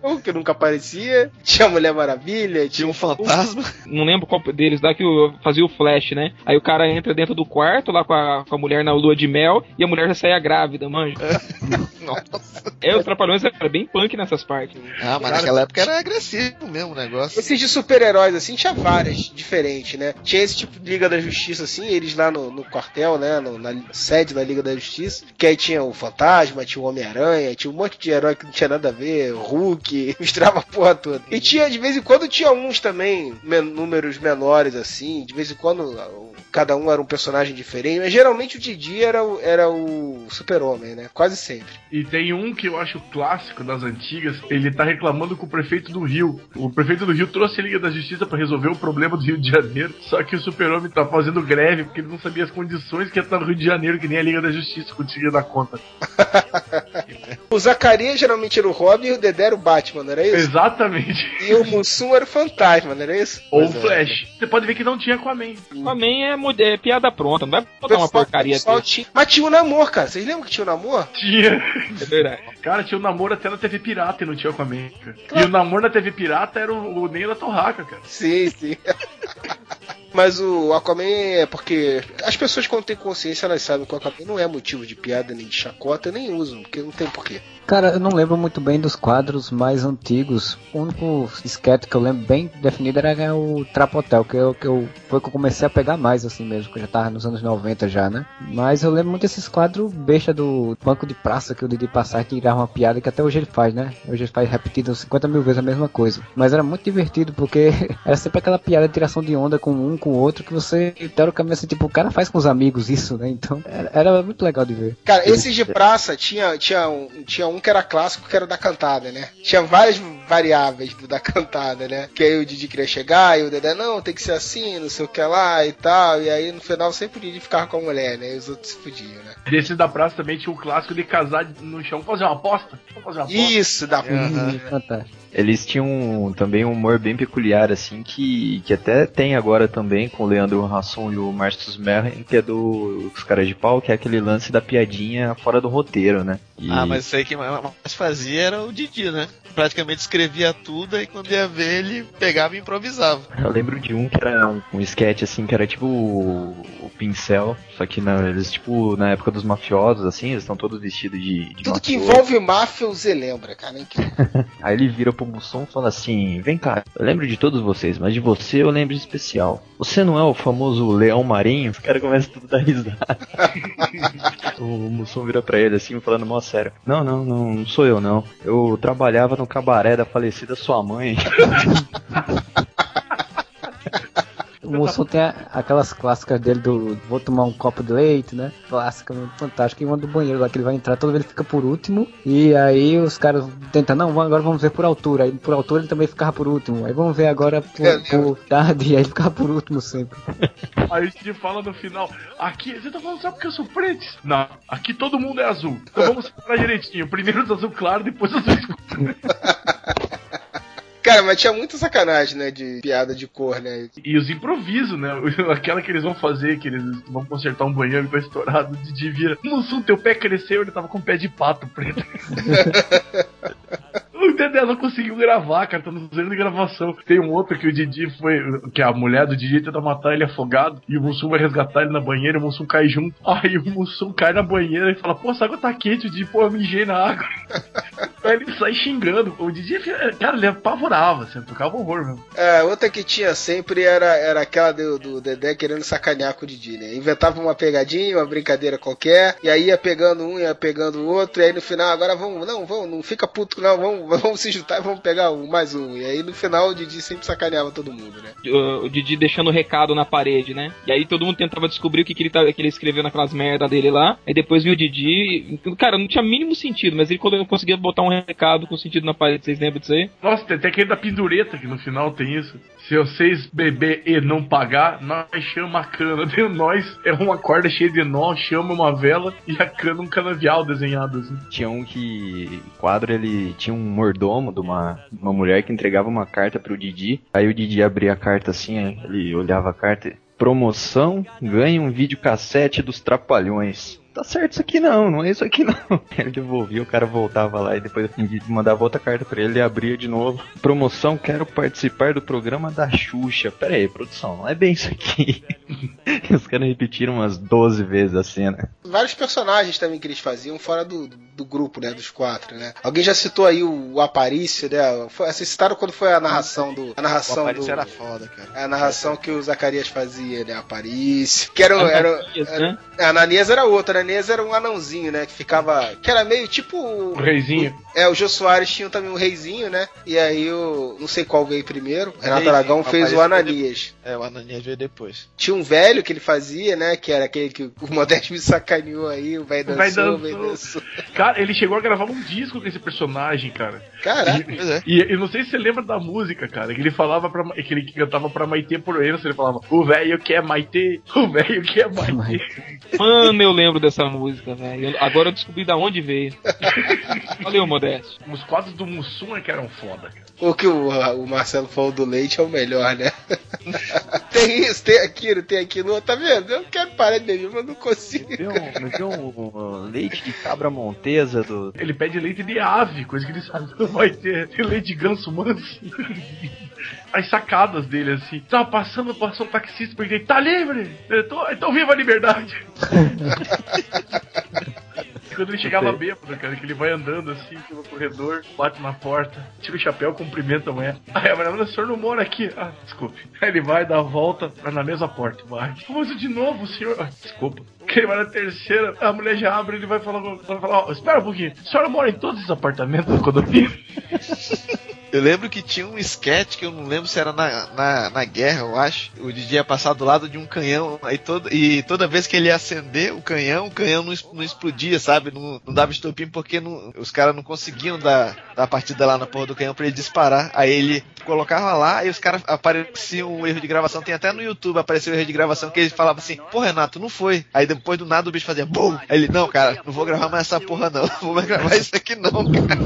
um que nunca aparecia, tinha a Mulher Maravilha, Tinha um fantasma. Não lembro qual deles lá que o- fazia o Flash, né? Aí o cara entra dentro do quarto lá com a, com a mulher na lua de mel e a mulher já saía grávida, manja. Nossa. É, os trapalhões era bem punk nessas partes. Ah, mas naquela época era agressivo mesmo o negócio. Esses de super-heróis, assim, tinha várias diferentes, né? Tinha esse tipo de Liga da Justiça, assim, eles lá no, no quartel, né? no- na sede da Liga da Justiça. Que aí tinha o Fantasma, tinha o Homem-Aranha, tinha um monte de herói que não tinha nada a ver, Hulk, misturava a porra toda. E tinha, de vez em quando, tinha uns também, men- números menores, assim, de vez em quando cada um era um personagem diferente, mas geralmente o Didi era, o- era o Super-Homem, né? Quase sempre. E tem um que eu acho clássico das antigas, ele tá reclamando com o prefeito do Rio. O prefeito do Rio trouxe a Liga da Justiça pra resolver o problema do Rio de Janeiro, só que o super-homem tá fazendo greve porque ele não sabia as condições que ia estar no Rio de Janeiro, que nem a Liga da Justiça conseguia dar conta. O Zacarias geralmente era o Robin e o Dedé era o Batman, não era isso? Exatamente. E o Mussum era o Fantasma, não era isso? Ou o é. Flash. Você pode ver que não tinha Aquaman. Aquaman é, é piada pronta, não vai botar uma porcaria tinha- Mas tinha o namoro, cara. Vocês lembram que tinha o namoro? Tinha. É verdade. Cara, tinha o namoro até na TV Pirata e não tinha Aquaman. cara. E o namoro na TV Pirata era o, o Ney da Torraca, cara. Sim, sim. Mas o Aquaman é porque as pessoas quando têm consciência elas sabem que o Aquaman não é motivo de piada nem de chacota, nem usam, porque não tem porquê. Cara, eu não lembro muito bem dos quadros mais antigos. O único sketch que eu lembro bem definido era o Trapotel, que eu, que eu foi que eu comecei a pegar mais assim mesmo, que eu já tava nos anos 90 já, né? Mas eu lembro muito desses quadros besta do banco de praça que o Didi passar tirava uma piada que até hoje ele faz, né? Hoje ele faz repetido 50 mil vezes a mesma coisa. Mas era muito divertido porque era sempre aquela piada de tiração de onda com um com o outro que você, teoricamente, assim, tipo, o cara faz com os amigos isso, né? Então era, era muito legal de ver. Cara, esses de praça tinha, tinha, tinha um que era clássico, que era da cantada, né? Tinha várias variáveis do da cantada, né? Que aí o Didi queria chegar e o Dedé, não, tem que ser assim, não sei o que lá e tal. E aí no final sempre o Didi ficava com a mulher, né? E os outros se fudiam, né? Desses da praça também tinha o clássico de casar no chão. Fazer uma aposta? Fazer uma aposta? Isso, da Hum, Fantástico. Eles tinham também um humor bem peculiar, assim, que, que até tem agora também com o Leandro Rasson e o Márcio Smerren, que é do Os Caras de Pau, que é aquele lance da piadinha fora do roteiro, né? E- Ah, mas isso aí que mais fazia era o Didi, né? Praticamente escrevia tudo e quando ia ver ele pegava e improvisava. Eu lembro de um que era um, um sketch, assim, que era tipo o, o pincel, só que na, eles, tipo, na época dos mafiosos, assim, eles estão todos vestidos de, de Tudo que mafioso. envolve máfia, Zé lembra, cara. É incrível. Aí ele vira pro Mussum e fala assim: Vem cá, eu lembro de todos vocês, mas de você eu lembro de especial. Você não é o famoso leão marinho? Os caras começam tudo a dar risada. o Mussum vira pra ele assim, falando mó sério: Não, não, não, não sou eu não. Eu trabalhava no cabaré da falecida sua mãe. O Mussum tem a- aquelas clássicas dele do vou tomar um copo de leite, né? Clássica, fantástica. E uma do banheiro lá que ele vai entrar, toda vez ele fica por último. E aí os caras tentam, não, agora vamos ver por altura. Aí por altura ele também ficava por último. Aí vamos ver agora por, É, por tarde. E aí ele ficava por último sempre. Aí a gente fala no final, aqui, você tá falando só porque eu sou preto? Não, aqui todo mundo é azul. Então vamos separar direitinho. Primeiro os azul claro, depois os azul escuro. Cara, mas tinha muita sacanagem, né? De piada de cor, né? E os improvisos, né? Aquela que eles vão fazer, que eles vão consertar um banheiro que tá estourado, o Didi vira, Mussum, teu pé cresceu, ele tava com pé de pato preto. Dedé não conseguiu gravar, cara, tá nos de gravação. Tem um outro que o Didi foi. Que a mulher do Didi tenta matar ele afogado. E o Mussum vai resgatar ele na banheira. E o Mussum cai junto. Aí o Mussum cai na banheira e fala: Pô, essa água tá quente. O Didi, pô, eu mijei na água. Aí ele sai xingando. O Didi, cara, ele apavorava, assim, tocava horror mesmo. É, outra que tinha sempre era, era aquela do, do Dedé querendo sacanear com o Didi, né? Inventava uma pegadinha, uma brincadeira qualquer, e aí ia pegando um, ia pegando o outro, e aí no final, agora vamos, não, vamos, não fica puto, não, vamos, vamos se juntar e vamos pegar um, mais um. E aí no final o Didi sempre sacaneava todo mundo, né? O, o Didi deixando recado na parede, né? E aí todo mundo tentava descobrir o que, que, ele, tá- que ele escreveu naquelas merda dele lá. Aí depois viu o Didi. Cara, não tinha mínimo sentido, mas ele quando conseguia botar um recado com sentido na parede, vocês lembram disso aí? Nossa, tem até aquele da pendureta que no final tem isso. Se vocês beber e não pagar, nós chama a cana. Tem nós, é uma corda cheia de nó, chama uma vela e a cana um canavial desenhado assim. Tinha um que. O quadro ele tinha um mordomo de uma, uma mulher que entregava uma carta pro Didi. Aí o Didi abria a carta assim, ele olhava a carta. Promoção, ganha um videocassete dos Trapalhões. Tá certo isso aqui não, não é isso aqui não. Ele devolvia, o cara voltava lá e depois o Didi mandava outra carta pra ele, ele abria de novo. Promoção, quero participar do programa da Xuxa. Pera aí, produção, não é bem isso aqui. Os caras repetiram umas 12 vezes a cena. Vários personagens também que eles faziam fora do, do grupo, né? Dos quatro, né? Alguém já citou aí o, o Aparício, né? Foi, vocês citaram quando foi a narração do. A O narração Aparício do. era foda, cara. A narração que o Zacarias fazia, né? Aparício. Que era, era, Ananias, era, né? a Ananias era outra, a Era um anãozinho, né? Que ficava. Que era meio tipo. O reizinho. É, o Jô Soares tinha também um reizinho, né? E aí o. Não sei qual veio primeiro. Renato Reizinho, Aragão o fez o Ananias. É, o Ananias veio depois. Tinha um velho que ele fazia, né? Que era aquele que o Modesto me sacaneou aí, o velho O velho dançou, o dançou. velho dançou. Cara, ele chegou a gravar um disco com esse personagem, cara. Caraca. Pois é. E eu não sei se você lembra da música, cara, que ele falava pra. que ele cantava pra Maitê Proença, ele falava, o velho quer Maitê, o velho quer Maitê. Mano, eu lembro dessa música, velho. Agora eu descobri da onde veio. Valeu, Modesto. Os quadros do Mussum é que eram foda, cara. O que o, o Marcelo falou do leite é o melhor, né? tem isso, tem aquilo, tem aquilo. Tá vendo? Eu quero parar de beber, mas não consigo. Me vê um, me um, um leite de cabra montesa do. Ele pede leite de ave, coisa que ele sabe que não vai ter. Tem leite de ganso manso. As sacadas dele, assim. Tava passando, passou um taxista, porque tá livre! Tô, então viva a liberdade! Quando ele chegava bêbado, cara, que ele vai andando assim pelo corredor, bate na porta, tira o chapéu, cumprimenta a mulher. Aí a mulher, mas o senhor não mora aqui. Ah, desculpe. Aí ele vai dar a volta vai na mesma porta, vai. Mas de novo, senhor. Ah, desculpa. Que ele vai na terceira, a mulher já abre, ele vai falar, vai falar, ó, espera um pouquinho. A senhora mora em todos esses apartamentos do condomínio? Eu lembro que tinha um sketch que eu não lembro se era na, na, na guerra, eu acho. O Didi ia passar do lado de um canhão aí todo, e toda vez que ele ia acender o canhão, o canhão não, não explodia, sabe? Não, não dava estopim porque não- os caras não conseguiam dar, dar a partida lá na porra do canhão pra ele disparar. Aí ele colocava lá e os caras apareciam um erro de gravação. Tem até no YouTube apareceu um erro de gravação que ele falava assim: Pô, Renato, não foi. Aí depois do nada o bicho fazia BUM! Aí ele: Não, cara, não vou gravar mais essa porra não. Não vou mais gravar isso aqui não, cara.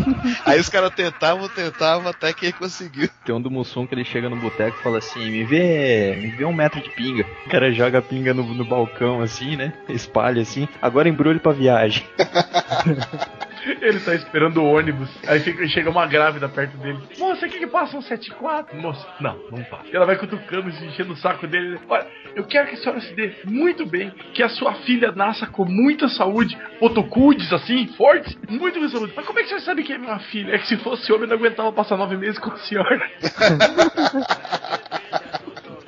Aí os caras tentavam, tentavam até que ele conseguiu. Tem um do Mussum que ele chega no boteco e fala assim: me vê, me vê um metro de pinga. O cara joga a pinga no, no balcão assim, né? Espalha assim. Agora embrulho pra viagem. Ele tá esperando o ônibus. Aí fica, chega uma grávida perto dele. Moça, aqui que passa um 74? Moça, não, não passa. Ela vai cutucando, se enchendo o saco dele. Olha, eu quero que a senhora se dê muito bem. Que a sua filha nasça com muita saúde. Potocudes, assim, forte. Muito com saúde. Mas como é que a senhora sabe que é minha filha? É que se fosse homem, eu não aguentava passar nove meses com a senhora.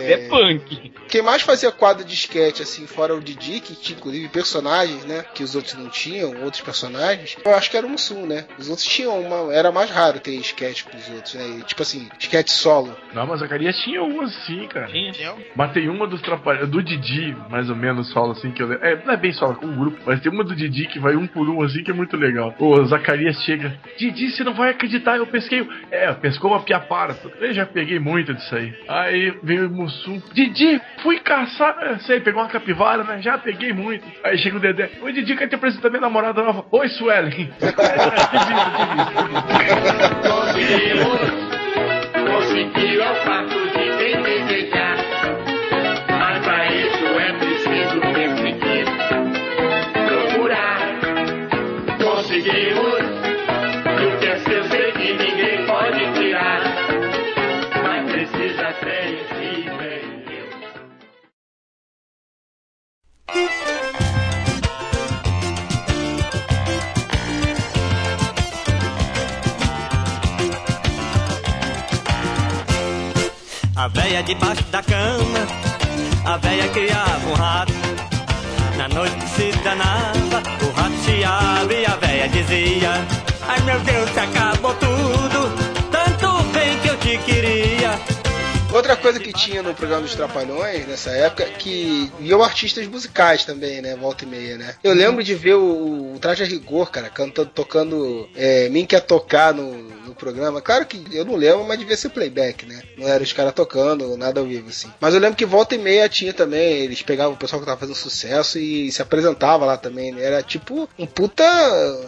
É, punk. Quem mais fazia quadro de sketch, assim, fora o Didi, que tinha inclusive personagens, né? Que os outros não tinham, outros personagens, eu acho que era o Mussum, né? Os outros tinham uma. Era mais raro ter sketch com os outros, né? E, tipo assim, sketch solo. Não, mas a Zacarias tinha uma assim, cara. Tinha. Mas tem uma dos trapalhões, do Didi, mais ou menos, solo assim, que eu lembro. É, não é bem solo, com um grupo, mas tem uma do Didi que vai um por um assim, que é muito legal. O Zacarias chega, Didi, você não vai acreditar, eu pesquei. É, pescou uma piapara. Eu já peguei muito disso aí. Aí veio o Mussum, Didi, fui caçar. É, sei, pegou uma capivara, né? Já peguei muito. Aí chega o Dedé, oi Didi, quer te apresentar minha namorada nova? Oi, Suelen. Conseguir ao fato de quem desejar. Mas pra isso é preciso persistir. Procurar. Conseguimos. Véia debaixo da cama, a véia criava um rato. Na noite se danava, o rato abre e a véia dizia: Ai meu Deus, acabou tudo, tanto bem que eu te queria. Outra coisa que tinha no programa dos Trapalhões nessa época que iam artistas musicais também, né? Volta e meia, né? Eu lembro de ver o, o Traje a Rigor, cara, cantando, tocando é, Mim Quer Tocar no programa. Claro que eu não lembro, mas devia ser playback, né? Não era os caras tocando, nada ao vivo, assim. Mas eu lembro que volta e meia tinha também, eles pegavam o pessoal que tava fazendo sucesso e se apresentava lá também, né? Era tipo um puta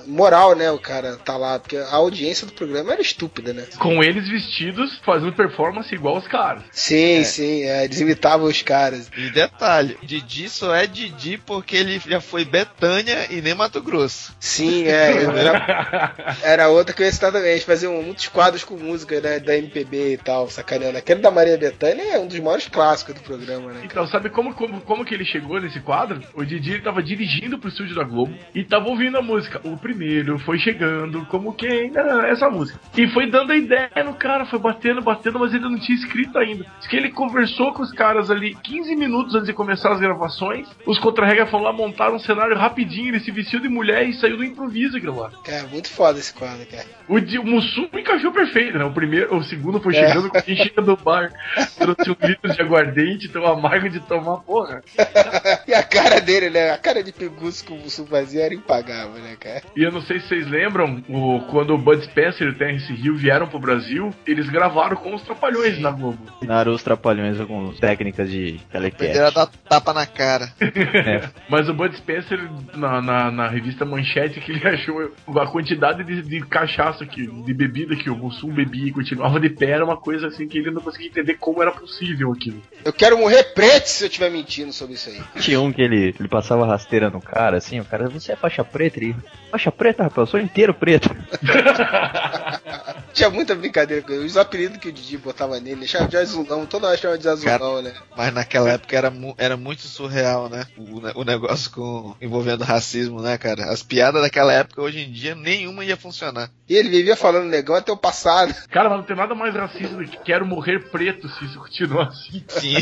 moral, né? O cara tá lá, porque a audiência do programa era estúpida, né? Com eles vestidos, fazendo performance igual os caras. Sim, sim, é, eles imitavam os caras. E detalhe, Didi só é Didi porque ele já foi Betânia e nem Mato Grosso. Sim, é. Era, era outra que eu ia citar também. Eles faziam muitos quadros com música né, da MPB e tal, sacaneando. Aquele da Maria Bethânia é um dos maiores clássicos do programa, né? Então, sabe como, como, como que ele chegou nesse quadro? O Didi ele tava dirigindo pro estúdio da Globo e tava ouvindo a música. O primeiro foi chegando, como quem. né, Essa música. E foi dando a ideia no cara, foi batendo, batendo, mas ele não tinha escrito ainda. Diz que ele conversou com os caras ali 15 minutos antes de começar as gravações. Os contra-regra foram lá, montaram um cenário rapidinho. Ele se vestiu de mulher e saiu do improviso lá. Cara, muito foda esse quadro, cara. O, o Mussum encaixou perfeito, né? O primeiro, o segundo foi É. chegando com quem chega do bar, trouxe um litro de aguardente, tão amargo de tomar, porra. e a cara dele, né? A cara de peguço que o Mussum fazia era impagável, né, cara? E eu não sei se vocês lembram, o, quando o Bud Spencer e o Terence Hill vieram pro Brasil, eles gravaram com os Trapalhões na Globo. Naru os trapalhões com técnicas de telecat. Era dar tapa na cara. É. Mas o Bud Spencer, na, na, na revista Manchete, que ele achou a quantidade de, de cachaça, que, de bebida bebida que o Mussum bebia e continuava de pé era uma coisa assim que ele não conseguia entender como era possível aquilo. Eu quero morrer preto se eu estiver mentindo sobre isso aí. Tinha um que ele, ele passava rasteira no cara, assim, o cara, você é faixa preta? Ele, faixa preta, rapaz, eu sou inteiro preto. Tinha muita brincadeira com ele. Os apelidos que o Didi botava nele, ele chamava de azulão, toda hora chamava de azulão, né? Mas naquela época era, mu- era muito surreal, né? O, o negócio com envolvendo racismo, né, cara? As piadas daquela época, hoje em dia, nenhuma ia funcionar. E ele vivia falando negão até o passado. Cara, mas não tem nada mais racista do que quero morrer preto se isso continuar assim. Sim.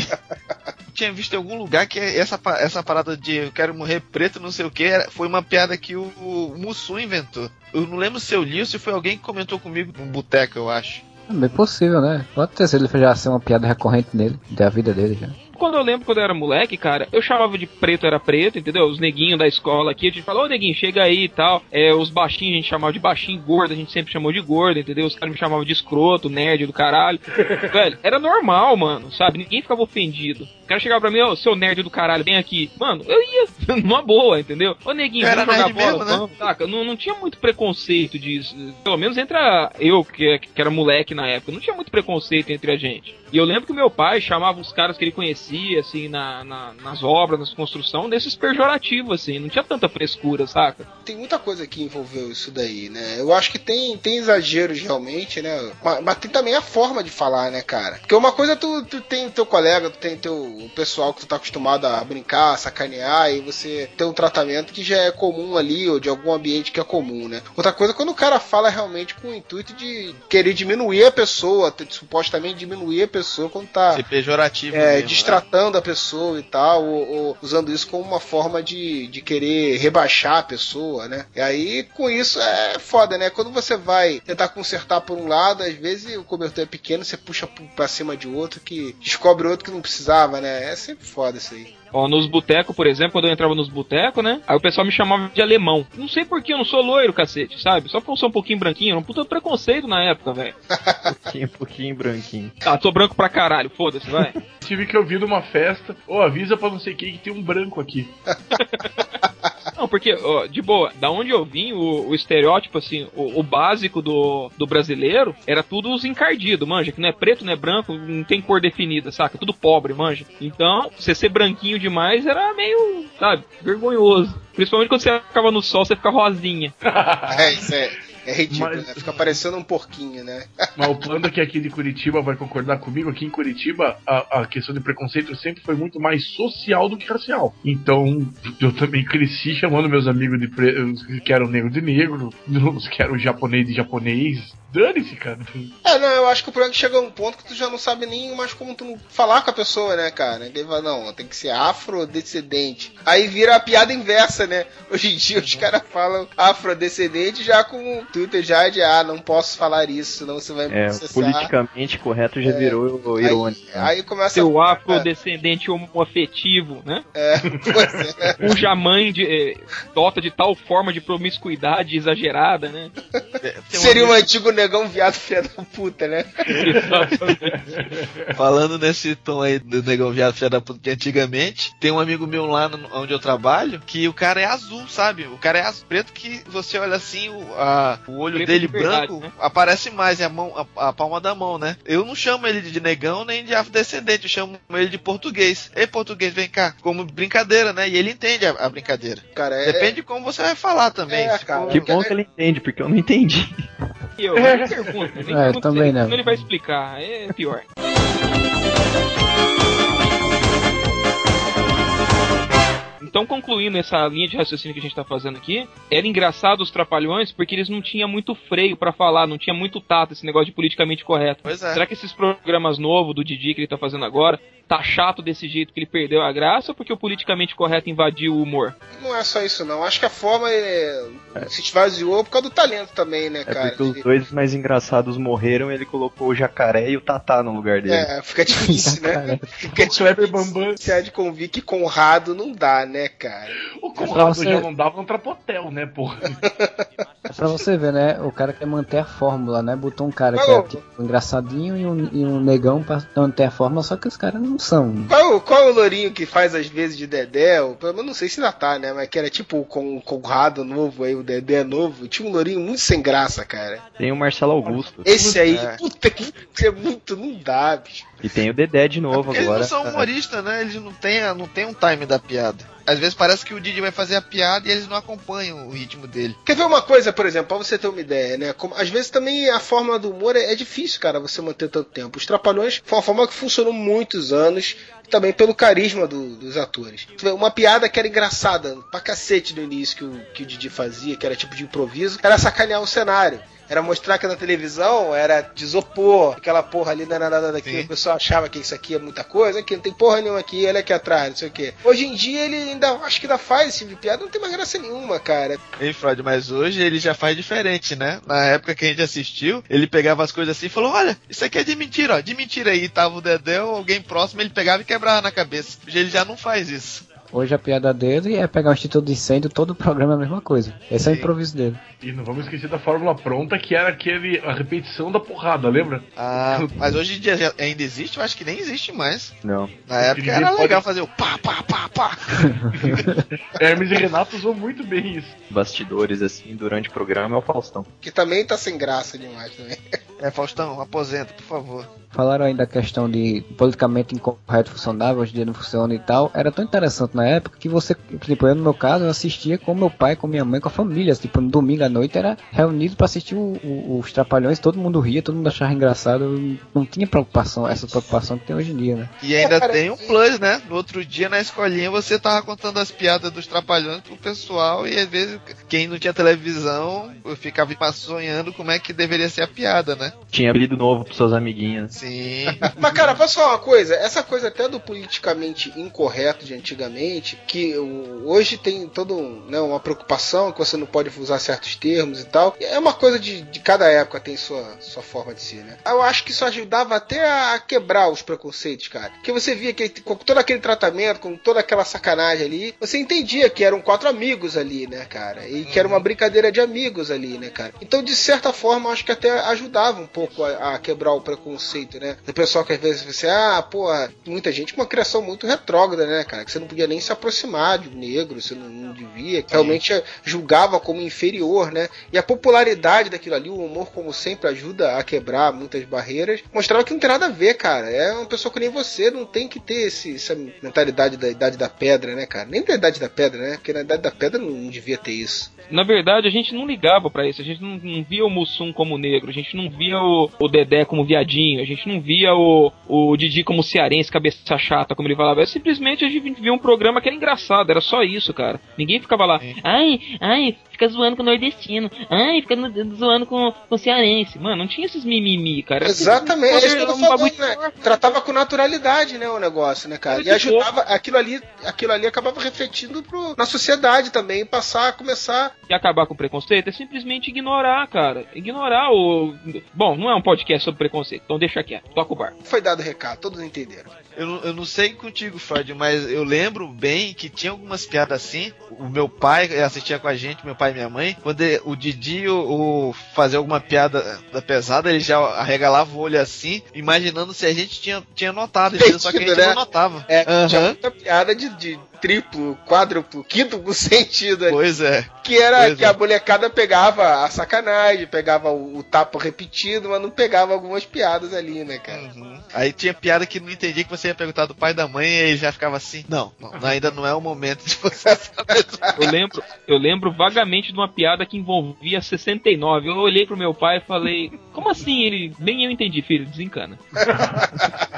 Tinha visto em algum lugar que essa, essa parada de eu quero morrer preto, não sei o que, foi uma piada que o, o Mussum inventou. Eu não lembro se eu li ou se foi alguém que comentou comigo num boteco, eu acho. É bem possível, né? Pode ter sido já ser uma piada recorrente nele, da vida dele já. Quando eu lembro quando eu era moleque, cara, eu chamava de preto era preto, entendeu? Os neguinhos da escola aqui, a gente falava, ô neguinho, chega aí e tal. É, os baixinhos a gente chamava de baixinho, gordo, a gente sempre chamou de gordo, entendeu? Os caras me chamavam de escroto, nerd do caralho. Velho, era normal, mano, sabe? Ninguém ficava ofendido. O cara chegava pra mim, ô, seu nerd do caralho, vem aqui. Mano, eu ia, numa boa, entendeu? Ô neguinho, Era vamos jogar bola, mesmo, né? saca? Não, não tinha muito preconceito disso. Pelo menos entre a- eu, que, que era moleque na época, não tinha muito preconceito entre a gente. E eu lembro que meu pai chamava os caras que ele conhecia, assim, na, na- nas obras, nas construções, desses pejorativos, assim, não tinha tanta frescura, saca? Tem muita coisa que envolveu isso daí, né? Eu acho que tem, tem exageros realmente, né? Mas, mas tem também a forma de falar, né, cara? Porque uma coisa é tu, tu tem teu colega, tu tem teu pessoal que tu tá acostumado a brincar, a sacanear, e você tem um tratamento que já é comum ali, ou de algum ambiente que é comum, né? Outra coisa é quando o cara fala realmente com o intuito de querer diminuir a pessoa, te- supostamente diminuir a pessoa quando tá Ser pejorativo. é, mesmo, né? Distratando a pessoa e tal, ou, ou usando isso como uma forma de, de querer rebaixar a pessoa, né? E aí, com isso, é foda, né? Quando você vai tentar consertar por um lado, às vezes o cobertor é pequeno, você puxa pra cima de outro que descobre outro que não precisava, né? É sempre foda isso aí. Ó, nos botecos, por exemplo, quando eu entrava nos botecos, né? Aí o pessoal me chamava de alemão. Não sei por que eu não sou loiro, cacete, sabe? Só por eu ser um pouquinho branquinho, era um puta preconceito na época, velho. pouquinho, pouquinho branquinho. Tá, sou branco pra caralho, foda-se, vai. Tive que ouvir numa festa, ô, avisa pra não sei quem que tem um branco aqui. Não, porque, ó, de boa, da onde eu vim, o, o estereótipo, assim, o, o básico do, do brasileiro era tudo os encardidos, manja, que não é preto, não é branco, não tem cor definida, saca? Tudo pobre, manja. Então, você ser branquinho demais era meio, sabe, vergonhoso. Principalmente quando você ficava no sol, você fica rosinha. É, isso é, é ridículo, Mas- né? Fica parecendo um porquinho, né? Mas o Panda que é aqui de Curitiba vai concordar comigo, aqui em Curitiba a, a questão de preconceito sempre foi muito mais social do que racial. Então eu também cresci chamando meus amigos de pre... que eram negro de negro, os que eram japonês de japonês. Dane-se, cara. É, não, eu acho que o problema é que chega a um ponto que tu já não sabe nem mais como tu falar com a pessoa, né, cara? Ele fala, não, tem que ser afrodescendente. Aí vira a piada inversa, né? Hoje em dia os caras falam afrodescendente já com o Twitter já de, ah, não posso falar isso, senão você vai me É, processar. politicamente correto já É. virou irônico. né? Aí, aí começa Seu a... afrodescendente homoafetivo, né? É, pois é. Cuja mãe de, eh, dota de tal forma de promiscuidade exagerada, né? Seria um antigo negão viado filha da puta, né? Falando nesse tom aí do negão viado filha da puta de antigamente, tem um amigo meu lá no- onde eu trabalho que o cara é azul, sabe? O cara é azul preto que você olha assim, o, a- o olho Preto dele de verdade, branco né? aparece mais, é a, mão, a, a palma da mão, né? Eu não chamo ele de negão nem de afrodescendente, eu chamo ele de português. Ei, português, vem cá, como brincadeira, né? E ele entende a, a brincadeira. Cara, é... Depende de como você vai falar também. É, cara. Que bom que ele entende, porque eu não entendi. Eu nem pergunto, nem É, pergunto também não. ele vai explicar, é pior. Então, concluindo essa linha de raciocínio que a gente tá fazendo aqui, era engraçado os trapalhões porque eles não tinham muito freio pra falar, não tinha muito tato esse negócio de politicamente correto. Pois é. Será que esses programas novos do Didi que ele tá fazendo agora tá chato desse jeito que ele perdeu a graça ou porque o politicamente correto invadiu o humor? Não é só isso, não. Acho que a forma é... se esvaziou por causa do talento também, né, É cara? porque os dois mais engraçados morreram e ele colocou o jacaré e o tatá no lugar dele. É, fica difícil, né? Fica O Kleber Bambam. difícil de convir que Conrado não dá, né? Né, cara? O Conrado você- já não dava um trapotel, né, porra? É pra você ver, né? O cara quer manter a fórmula, né? Botou um cara que Não. é tipo, engraçadinho e um, e um negão pra manter a fórmula, só que os caras não são. Qual, qual é o lourinho que faz às vezes de Dedé? Menos não sei se ainda tá, né? Mas que era tipo com o Conrado novo aí, o Dedé novo. Tinha um lourinho muito sem graça, cara. Tem o Marcelo Augusto. Esse aí, É. puta que é muito, não dá, bicho. E tem o Dedé de É novo porque eles agora. não são humoristas, né? Eles não têm, não têm um time da piada. Às vezes parece que o Didi vai fazer a piada e eles não acompanham o ritmo dele. Quer ver uma coisa, por exemplo, pra você ter uma ideia, né? Como, às vezes também a fórmula do humor é, é difícil, cara, você manter tanto tempo. Os Trapalhões foi uma forma que funcionou muitos anos, também pelo carisma do- dos atores. Uma piada que era engraçada pra cacete no início que o, que o Didi fazia, que era tipo de improviso, era sacanear o cenário. Era mostrar que na televisão era de isopor, aquela porra ali não era nada daquilo, Sim. o pessoal achava que isso aqui é muita coisa, aqui não tem porra nenhuma aqui, olha aqui atrás, não sei o quê. Hoje em dia ele ainda, acho que ainda faz esse tipo piada, não tem mais graça nenhuma, cara. Hein, Freud? Mas hoje ele já faz diferente, né? Na época que a gente assistiu, ele pegava as coisas assim e falou: Olha, isso aqui é de mentira, ó, de mentira aí. Tava o Dedé ou alguém próximo, ele pegava e quebrava na cabeça. Hoje ele já não faz isso. Hoje a piada dele é pegar um instituto de incêndio, todo o programa é a mesma coisa. Esse é o improviso dele. E não vamos esquecer da fórmula pronta, que era aquele, a repetição da porrada, lembra? Ah, mas hoje em dia ainda existe? Eu acho que nem existe mais. Não. Na época era pode- legal fazer o pá, pá, pá, pá. Hermes e Renato usou muito bem isso. Bastidores assim durante o programa é o Faustão. Que também tá sem graça demais também. É, Faustão, aposenta, por favor. Falaram aí da questão de politicamente incorreto funcionava, hoje em dia não funciona e tal. Era tão interessante na época que você, tipo, eu no meu caso, eu assistia com meu pai, com minha mãe, com a família. Tipo, no domingo à noite era reunido pra assistir o- o- os Trapalhões, todo mundo ria, todo mundo achava engraçado. Não tinha preocupação, essa preocupação que tem hoje em dia, né? E ainda Cara, tem um plus, né? No outro dia na escolinha você tava contando as piadas dos trapalhões pro pessoal e às vezes quem não tinha televisão ficava sonhando como é que deveria ser a piada, né? Tinha apelido novo pros seus amiguinhos. Sim. Mas, cara, posso falar uma coisa? Essa coisa até do politicamente incorreto de antigamente, que hoje tem toda um, né, uma preocupação que você não pode usar certos termos e tal. É uma coisa de, de cada época tem sua, sua forma de ser, né? Eu acho que isso ajudava até a quebrar os preconceitos, cara. Porque você via que com todo aquele tratamento, com toda aquela sacanagem ali, você entendia que eram quatro amigos ali, né, cara? E que era uma brincadeira de amigos ali, né, cara? Então, de certa forma, acho que até ajudava um pouco a, a quebrar o preconceito, né? Do pessoal que às vezes você, ah, pô, muita gente com uma criação muito retrógrada, né, cara? Que você não podia nem se aproximar de um negro, você não, não devia, que realmente julgava como inferior, né? E a popularidade daquilo ali, o humor, como sempre, ajuda a quebrar muitas barreiras, mostrava que não tem nada a ver, cara. É uma pessoa que nem você, não tem que ter esse, essa mentalidade da idade da pedra, né, cara? Nem da idade da pedra, né? Porque na idade da pedra não, não devia ter isso. Na verdade, a gente não ligava pra isso. A gente não, não via o Mussum como negro. A gente não via o, o Dedé como viadinho. A gente não via o, o Didi como cearense, cabeça chata, como ele falava. É simplesmente a gente via um programa que era engraçado. Era só isso, cara. Ninguém ficava lá. Ai, ai, fica zoando com o nordestino. Ai, fica no- zoando com, com o cearense. Mano, não tinha esses mimimi, cara. Exatamente, isso que eu tô um falando, né? Tratava com naturalidade, né, o negócio, né, cara? Era E ajudava, aquilo ali, aquilo ali acabava refletindo pro, na sociedade também, passar a começar. E acabar com o preconceito é simplesmente ignorar, cara. Ignorar o. Bom, não é um podcast sobre preconceito, então deixa quieto. Toca o bar. Foi dado o recado, todos entenderam. Eu, não- eu não sei contigo, Freud, mas eu lembro bem que tinha algumas piadas assim. O meu pai assistia com a gente, meu pai e minha mãe. Quando ele- o Didi o, o fazia alguma piada da pesada, ele já arregalava o olho assim, imaginando se a gente tinha, tinha notado, entendeu? só que a gente Entendido, né? não notava. É, Aham. tinha muita piada de, de triplo, quádruplo, quíntuplo sentido ali. Pois é. Que era Pois que é. a molecada pegava a sacanagem, pegava o, o tapa repetido, mas não pegava algumas piadas ali, né, cara? Uhum. Aí tinha piada que não entendia que você ia perguntar do pai e da mãe e ele já ficava assim. Não, não, ainda não é o momento de você saber. Eu lembro, eu lembro vagamente de uma piada que envolvia 69. Eu olhei pro meu pai e falei, como assim? Ele. Nem eu entendi, filho, desencana.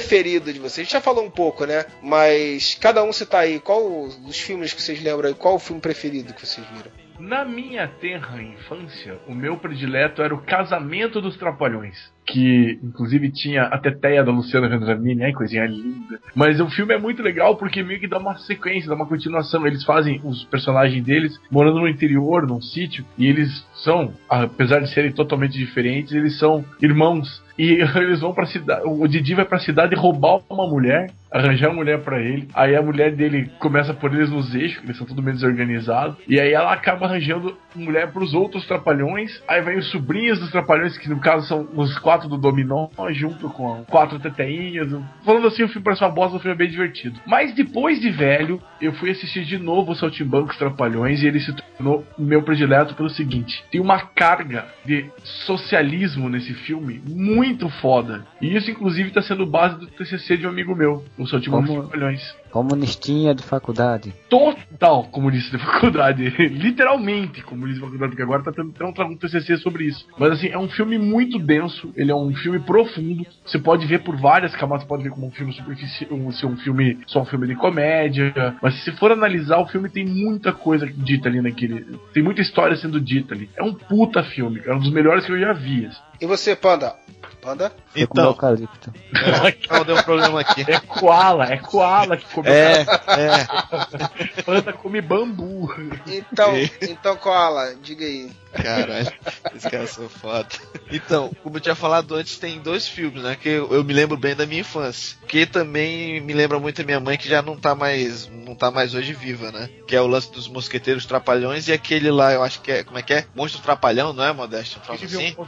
preferido de vocês, a gente já falou um pouco, né? Mas cada um citar aí, qual os- dos filmes que vocês lembram aí, qual o filme preferido que vocês viram? Na minha tenra infância, o meu predileto era o Casamento dos Trapalhões. Que inclusive tinha a teteia da Luciana Vendramini, ai coisinha linda. Mas o filme é muito legal porque meio que dá uma sequência, dá uma continuação. Eles fazem os personagens deles morando no interior, num sítio, e eles são, apesar de serem totalmente diferentes, eles são irmãos. E eles vão pra cidade. O Didi vai pra cidade roubar uma mulher, arranjar uma mulher pra ele. Aí a mulher dele começa a pôr eles nos eixos, eles são tudo meio desorganizados. E aí ela acaba arranjando mulher pros outros trapalhões. Aí vem os sobrinhos dos trapalhões, que no caso são os quatro do Dominó, junto com quatro teteinhas. Falando assim, o filme parece uma bosta, o filme é bem divertido. Mas depois de velho, eu fui assistir de novo o Saltimbancos Trapalhões e ele se tornou meu predileto pelo seguinte: tem uma carga de socialismo nesse filme muito foda. E isso, inclusive, tá sendo base do TCC de um amigo meu, o Saltimbancos Como- Trapalhões. Comunistinha de faculdade. Total comunista de faculdade. Literalmente comunista de faculdade, porque agora tá tendo tendo um TCC sobre isso. Mas assim, é um filme muito denso, ele é um filme profundo. Você pode ver por várias camadas, você pode ver como um filme superficial, um, um filme, só um filme de comédia. Mas se for analisar, o filme tem muita coisa dita ali naquele. Tem muita história sendo dita ali. É um puta filme, é um dos melhores que eu já vi. assim. E você, Panda? Panda? Então, eucalipto. não, deu um problema aqui. É koala, é koala que come É, é. planta, come bambu. Então, então, Koala, diga aí. Caralho, esses caras são foda. Então, como eu tinha falado antes, tem dois filmes, né? Que eu, eu me lembro bem da minha infância. Que também me lembra muito a minha mãe, que já não tá mais. não tá mais hoje viva, né? Que é o lance dos mosqueteiros trapalhões e aquele lá, eu acho que é. Como é que é? Monstro Trapalhão, não é, Modéstia? Um viu assim? um o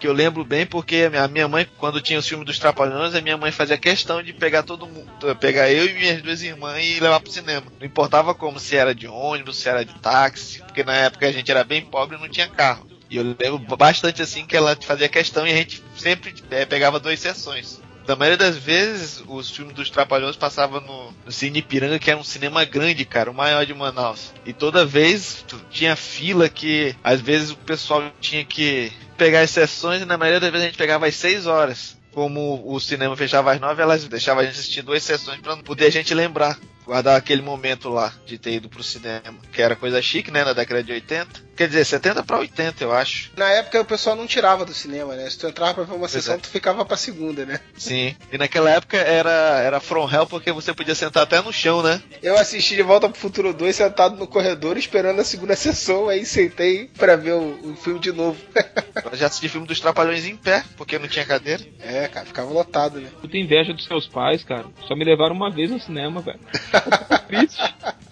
que eu lembro bem porque a minha- mãe, quando tinha os filmes dos Trapalhões, a minha mãe fazia questão de pegar todo mundo, pegar eu e minhas duas irmãs e levar pro cinema. Não importava como, se era de ônibus, se era de táxi, porque na época a gente era bem pobre e não tinha carro. E eu lembro bastante assim que ela fazia questão e a gente sempre eh, pegava duas sessões. Da maioria das vezes, os filmes dos Trapalhões passavam no, no Cine Ipiranga, que era um cinema grande, cara, o maior de Manaus. E toda vez tinha fila que, às vezes, o pessoal tinha que pegar as sessões e na maioria das vezes a gente pegava às 6 horas. Como o cinema fechava às 9, elas deixavam a gente assistir duas sessões pra poder a gente lembrar. Guardar aquele momento lá de ter ido pro cinema. Que era coisa chique, né? Na década de 80. Quer dizer, 70 pra 80, eu acho. Na época o pessoal não tirava do cinema, né? Se tu entrava pra ver uma sessão, é. tu ficava pra segunda, né? Sim. E naquela época era, era From Hell porque você podia sentar até no chão, né? Eu assisti de volta pro Futuro 2 sentado no corredor esperando a segunda sessão, aí sentei pra ver o, o filme de novo. Eu já assisti filme dos Trapalhões em pé, porque não tinha cadeira. é, cara, ficava lotado, né? Puta inveja dos seus pais, cara. Só me levaram uma vez no cinema, velho. Triste.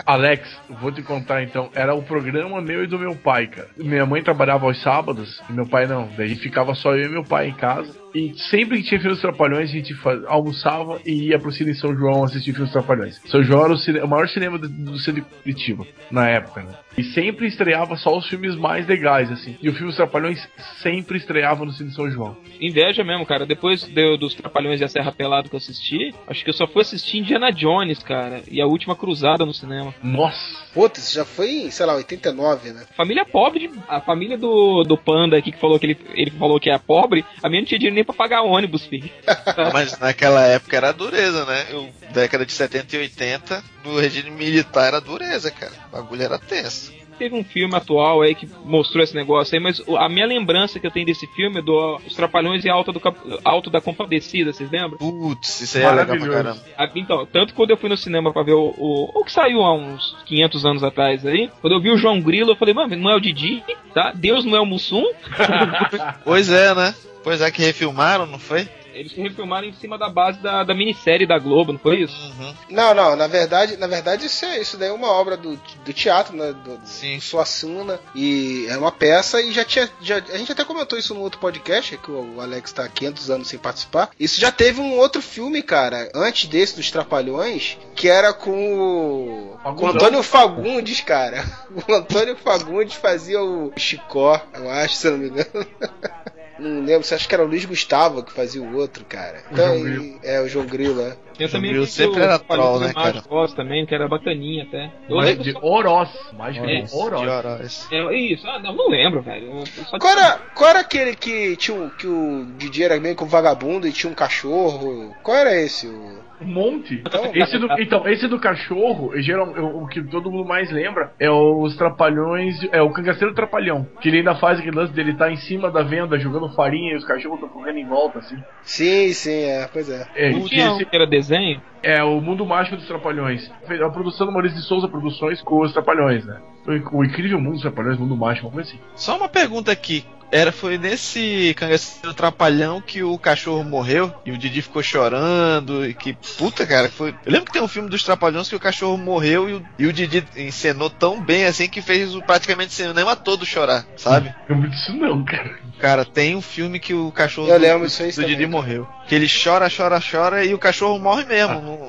Alex, vou te contar então. Era o programa meu e do meu pai, cara. Minha mãe trabalhava aos sábados e meu pai não. Daí ficava só eu e meu pai em casa. E sempre que tinha filmes Trapalhões, a gente fa- almoçava e ia pro Cine São João assistir filmes Trapalhões. São João era o, cine- o maior cinema do, do centro de Curitiba, na época, né? E sempre estreava só os filmes mais legais, assim. E o filme Trapalhões sempre estreava no Cine São João. Inveja mesmo, cara. Depois do- dos Trapalhões e a Serra Pelado que eu assisti, acho que eu só fui assistir Indiana Jones, cara. E a Última Cruzada no cinema. Nossa! Isso já foi em, sei lá, 89, né? Família pobre, de- a família do, do Panda aqui que falou que ele, ele falou que é pobre, a minha não tinha dinheiro nem pra pagar ônibus, filho. Mas naquela época era dureza, né? Eu, década de 70 e 80, no regime militar era dureza, cara. O bagulho era tenso. Teve um filme atual aí que mostrou esse negócio aí, mas a minha lembrança que eu tenho desse filme é do Os Trapalhões e Alto, do, Cap- Alto da Compadecida, vocês lembram? Putz, isso aí é legal pra caramba. Então, tanto quando eu fui no cinema pra ver o, o, o que saiu há uns 500 anos atrás aí, quando eu vi o João Grilo, eu falei, mano, não é o Didi, tá? Deus não é o Mussum? Pois é, né? Pois é que refilmaram, não foi? Eles se refilmaram em cima da base da, da minissérie da Globo, não foi isso? Uhum. Não, não, na verdade, na verdade isso, é, isso daí é uma obra do, do teatro, né? Do, Sim. do Suassuna. E é uma peça e já tinha. Já, a gente até comentou isso no outro podcast, que o Alex tá há 500 anos sem participar. Isso já teve um outro filme, cara, antes desse dos Trapalhões, que era com o. Com o. Antônio Fagundes, cara. O Antônio Fagundes fazia o Chicó, eu acho, se eu não me engano. Não lembro, você acha que era o Luiz Gustavo que fazia o outro, cara? O Então, João e- é, o João Grilo, é. Tem também Grilo sempre o era troll, né, cara? Oz também, que era bacaninha até. Eu Mas lembro de só- Oroz. De Isso, Oroz. De horas. É, isso, ah, não, não lembro, velho. Eu- eu Qual era, qual era aquele que tinha um- que o Didi era meio que um vagabundo e tinha um cachorro? Qual era esse? O... Um monte. Então- esse do, então, esse do cachorro, geral, o que todo mundo mais lembra é os trapalhões. É o cangaceiro trapalhão. Que ele ainda faz aquele lance dele tá em cima da venda jogando farinha e os cachorros estão correndo em volta, assim. Sim, sim, é, pois é. É, Não que tinha esse que era desenho? é o Mundo Mágico dos Trapalhões. A produção do Maurício de Souza Produções com os Trapalhões, né? O, o incrível mundo dos Trapalhões, Mundo Mágico, uma coisa assim. Só uma pergunta aqui. Era, foi nesse cangaceiro trapalhão que o cachorro morreu e o Didi ficou chorando e que puta, cara, foi. Eu lembro que tem um filme dos trapalhões que o cachorro morreu e o, e o Didi encenou tão bem assim que fez o praticamente cinema todo chorar, sabe? Eu não lembro disso não, cara. Cara, tem um filme que o cachorro Eu do, lembro isso aí do também, Didi morreu. Que ele chora, chora, chora e o cachorro morre mesmo.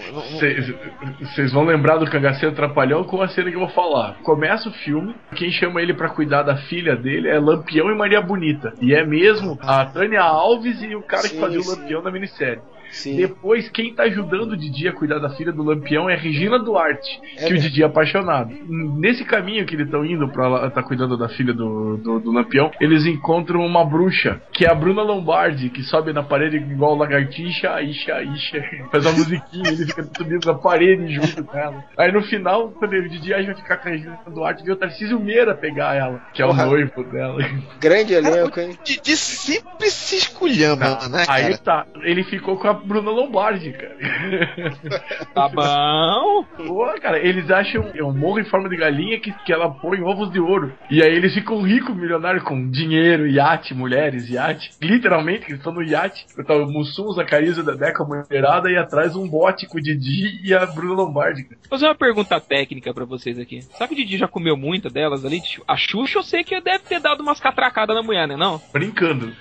Vocês vão lembrar do Cangaceiro Trapalhão com a cena que eu vou falar. Começa o filme, quem chama ele pra cuidar da filha dele é Lampião e Maria Bonita. E é mesmo a Tânia Alves e o cara que Sim, fazia o sim. Lampião na minissérie. Sim. Depois, quem tá ajudando o Didi a cuidar da filha do Lampião é a Regina Duarte, É que o. Didi é apaixonado. Nesse caminho que eles estão indo pra tá cuidando da filha do, do, do Lampião, eles encontram uma bruxa, que é a Bruna Lombardi, que sobe na parede igual lagartixa, isha, isha, faz uma musiquinha, ele fica subindo na parede junto com ela. Aí no final, quando o Didi vai ficar com a Regina Duarte, vê o Tarcísio Meira pegar ela, que é Porra. o noivo dela. Grande elenco, hein? Didi sempre se esculhamba, né, Aí cara? tá, ele ficou com a Bruna Lombardi, cara. Tá bom. Pô, cara, eles acham é um morro em forma de galinha que, que ela põe ovos de ouro. E aí eles ficam ricos, milionários, com dinheiro, iate, mulheres, iate. Literalmente, eles estão no iate. Tá o Mussum, Zacarias e o Dedé com a mulherada e atrás um bote com o Didi e a Bruna Lombardi. cara. Vou fazer uma pergunta técnica pra vocês aqui. Sabe que o Didi já comeu muita delas ali? A Xuxa eu sei que deve ter dado umas catracadas na mulher, né não? Brincando.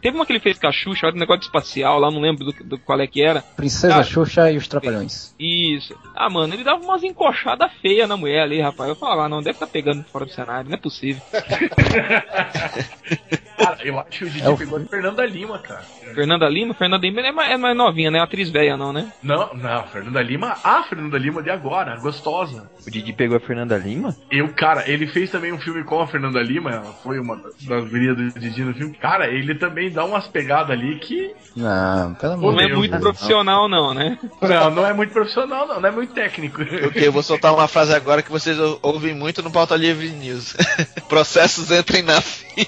Teve uma que ele fez com a Xuxa, era um negócio espacial lá, não lembro do, do qual é que era. Princesa Ah. Xuxa e os Trapalhões. Isso. Ah, mano, ele dava umas encoxadas feias na mulher ali, rapaz. Eu falava, ah, não, deve tá pegando fora do cenário, não é possível. Cara, eu acho que o Didi É o- pegou a Fernanda Lima, cara. Fernanda Lima? Fernanda Lima é mais, é mais novinha, né? Atriz velha, não, né? Não, não, Fernanda Lima, a Fernanda Lima de agora, gostosa. O Didi pegou a Fernanda Lima? Eu, cara, ele fez também um filme com a Fernanda Lima, ela foi uma das gurias do Didi no filme. Cara, ele também dá umas pegadas ali que. Não, pelo Não amor é de muito Deus. profissional, não, né? Não, não é muito profissional, não, não é muito técnico. Ok, eu vou soltar uma frase agora que vocês ou- ouvem muito no Pauta Livre News. Processos entrem na fila.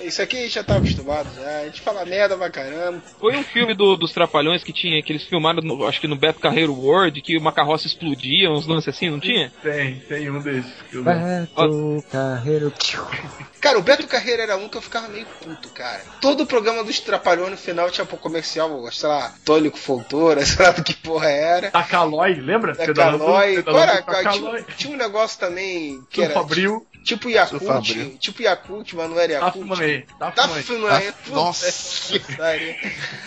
Isso aqui a gente já tá acostumado já. A gente fala merda pra caramba. Foi um filme do- dos Trapalhões que tinha, que eles filmaram, no- acho que no Beto Carreiro World, que uma carroça explodia, uns lances assim, não tinha? Tem, tem um desses. que eu lembro. Beto Carreiro. Cara, o Beto Carreira era um que eu ficava meio puto, cara. Todo o programa dos Trapalhões no final tinha pro comercial, sei lá, Tólico Fontoura, sei lá do que porra era. Da Calói, lembra? A Calói. tinha, tinha um negócio também que era tipo Yakult, tipo Yakult, mas não era Taff Yakult. Tá Mané. fumando, Ah, nossa.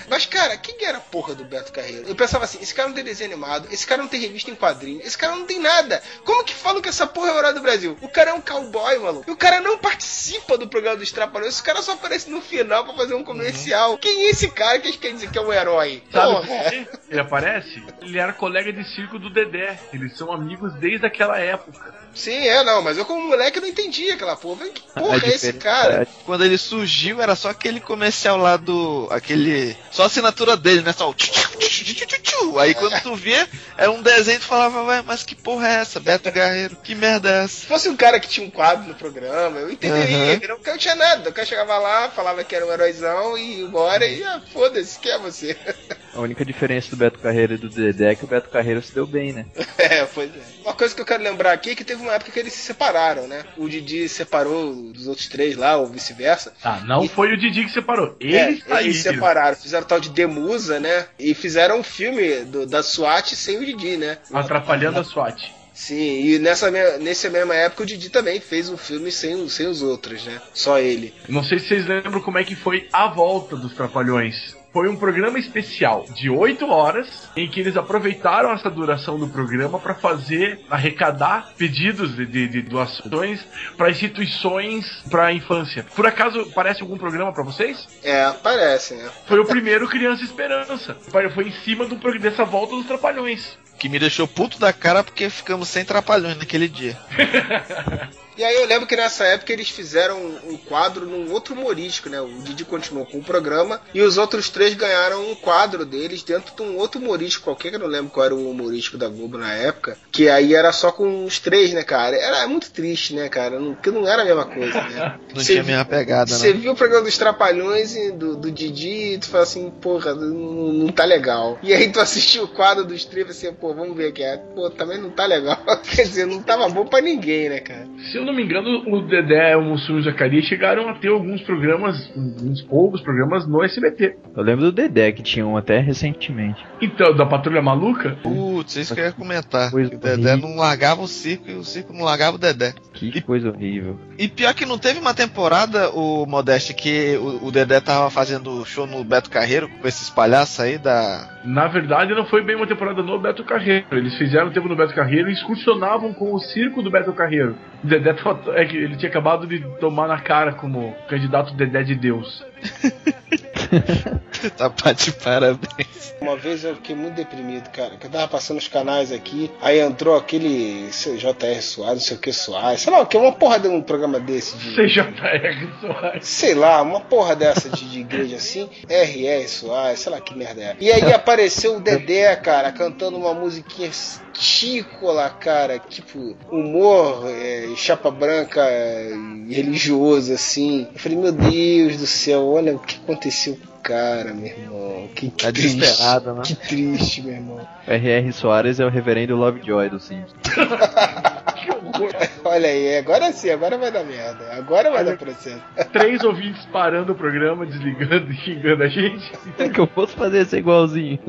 Mas, cara, quem era a porra do Beto Carreiro? Eu pensava assim, esse cara não tem desenho animado, esse cara não tem revista em quadrinho, esse cara não tem nada. Como que falam que essa porra é o herói do Brasil? O cara é um cowboy, maluco. E o cara não participa do programa dos Trapalhões, esse cara só aparece no final pra fazer um comercial. Quem é esse cara que a gente quer dizer que é um herói? Sabe Porra. por quê? Ele aparece? Ele era colega de circo do Dedé. Eles são amigos desde aquela época. Sim, é, não, mas eu como moleque não entendi aquela porra. Que porra é esse cara? Quando ele surgiu, era só aquele comercial lá do. aquele. Só a assinatura dele, né? Só o. tchu, tchu, tchu, tchu, tchu, tchu. Aí quando tu via, era um desenho e tu falava, ué, mas que porra é essa? Beto Guerreiro, que merda é essa? Se fosse um cara que tinha um quadro no programa, eu entenderia. Uhum. Não, porque eu tinha nada. O cara chegava lá, falava que era um heróizão e ia embora e ah, foda-se, quem é você? A única diferença do Beto Carreiro e do Dedé é que o Beto Carreiro se deu bem, né? É, pois é. Uma coisa que eu quero lembrar aqui é que teve uma época que eles se separaram, né? O Didi separou dos outros três lá, ou vice-versa. Ah, não E- foi o Didi que separou. É, Eles eles saíram. se separaram, fizeram tal de Demusa, né? E fizeram um filme do- da SWAT sem o Didi, né? Atrapalhando a SWAT. Sim, e nessa, nessa mesma época o Didi também fez um filme sem, sem os outros, né? Só ele. Não sei se vocês lembram como é que foi a volta dos Trapalhões. Foi um programa especial de 8 horas em que eles aproveitaram essa duração do programa para fazer, arrecadar pedidos de, de- de doações para instituições para a infância. Por acaso parece algum programa para vocês? É, parece, né? Foi o primeiro Criança Esperança. Foi em cima do, dessa volta dos Trapalhões. Que me deixou puto da cara porque ficamos sem trapalhões naquele dia. E aí eu lembro que nessa época eles fizeram um quadro num outro humorístico, né? O Didi continuou com o programa e os outros três ganharam um quadro deles dentro de um outro humorístico qualquer, que eu não lembro qual era o humorístico da Globo na época, que aí era só com os três, né, cara? Era muito triste, né, cara? Não, porque não era a mesma coisa, né? Não Você tinha a mesma pegada, Você né? viu o programa dos Trapalhões e do, do Didi e tu fala assim, porra, não, não tá legal. E aí tu assistiu o quadro dos três e assim, pô, vamos ver aqui. é. Pô, também não tá legal. Quer dizer, não tava bom pra ninguém, né, cara? Se eu não me engano, o Dedé, o Mussum e o Zacarias chegaram a ter alguns programas, uns poucos programas no SBT. Eu lembro do Dedé, que tinha um até recentemente. Então, da Patrulha Maluca, Putz, isso que eu ia comentar. Coisa O Dedé horrível. não largava o circo e o circo não largava o Dedé. Que coisa horrível. E pior que não teve uma temporada, o Modeste, que o, o Dedé tava fazendo show no Beto Carreiro com esses palhaços aí da. na verdade, não foi bem uma temporada no Beto Carreiro. Eles fizeram tempo no Beto Carreiro e excursionavam com o circo do Beto Carreiro. O Dedé é que ele tinha acabado de tomar na cara como candidato Dedé de Deus. tá de parabéns. Uma vez eu fiquei muito deprimido, cara. Que eu tava passando os canais aqui, aí entrou aquele seu JR Soares, não sei o que Soares, sei lá o que, uma porra de um programa desse de. CJR Soares. Sei lá, uma porra dessa de, de igreja assim, RR Soares, sei lá que merda é. E aí apareceu o Dedé, cara, cantando uma musiquinha tícola, cara, tipo, humor, é, chapa branca é, religioso, assim. Eu falei, meu Deus do céu, olha o que aconteceu com o cara, meu irmão. Que, que Tá triste. né? Que triste, meu irmão. R.R. Soares é o reverendo Lovejoy do Simpsons. Que horror. Olha aí, agora sim, agora vai dar merda. Agora vai dar processo. Três ouvintes parando o programa, desligando e xingando a gente. É que eu fosse fazer isso igualzinho.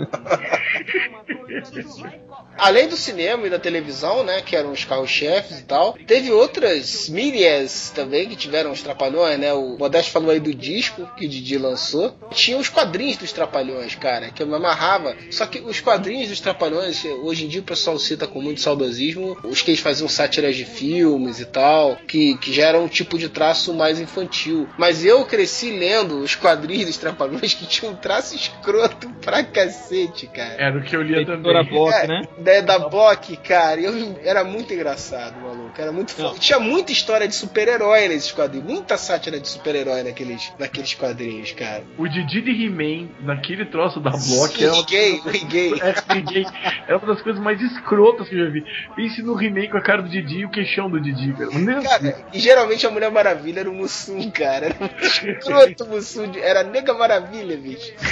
Além do cinema e da televisão, né, que eram os carros-chefes e tal, teve outras mídias também que tiveram os trapalhões, né? O Modesto falou aí do disco que o Didi lançou. Tinha os quadrinhos dos trapalhões, cara, que eu me amarrava. Só que os quadrinhos dos trapalhões, hoje em dia o pessoal cita com muito saudosismo, os que eles faziam sátiras de filmes e tal, que, que já era um tipo de traço mais infantil. Mas eu cresci lendo os quadrinhos dos trapalhões que tinham um traço escroto pra cacete, cara. Era o que eu lia também. Block, É, né? Da, da Block, cara, eu, era muito engraçado, maluco. Era muito fo- Tinha muita história de super-herói nesses quadrinhos. Muita sátira de super-herói naqueles, naqueles quadrinhos, cara. O Didi de He-Man, naquele troço da Block, Sim, era uma, gay, gay. é, ninguém- era uma das coisas mais escrotas que eu já vi. Pense no He-Man com a cara do Didi e o queixão do Didi, cara. Cara, e geralmente a Mulher Maravilha era o Mussum, cara. Era escroto o Mussum. Era a Nega Maravilha, bicho.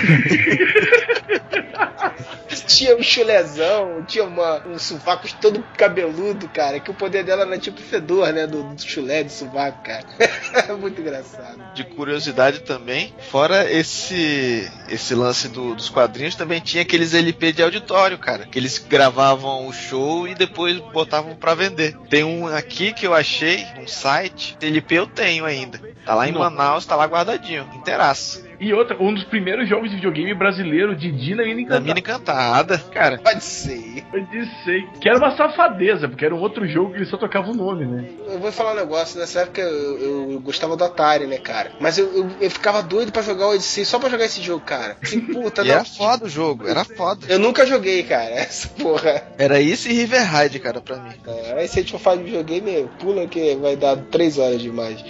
tinha um chulezão, tinha uma, um sovaco todo cabeludo, cara. Que o poder dela era tipo fedor, né? Do, do chulé, do sovaco, cara. muito engraçado. De curiosidade também, fora esse esse lance do- dos quadrinhos, também tinha aqueles LP de auditório, cara. Que eles gravavam o show e depois botavam pra vender. Tem um aqui que eu achei, um site. LP eu tenho ainda. Tá lá em. Manaus, tá lá guardadinho, inteiraço. E outra, um dos primeiros jogos de videogame brasileiro, Didi na Mina Na Encantada. mina encantada, cara. Pode ser. Pode ser. Que era uma safadeza, porque era um outro jogo que ele só tocava o nome, né? Eu vou falar um negócio, nessa época eu, eu gostava do Atari, né, cara? Mas eu, eu, eu ficava doido pra jogar o Odyssey só pra jogar esse jogo, cara. Assim, puta, E não. era foda o jogo, era foda. Eu nunca joguei, cara, essa porra. Era isso e River Ride, cara, pra mim. É, aí se a gente for falar de videogame, pula que vai dar três horas demais.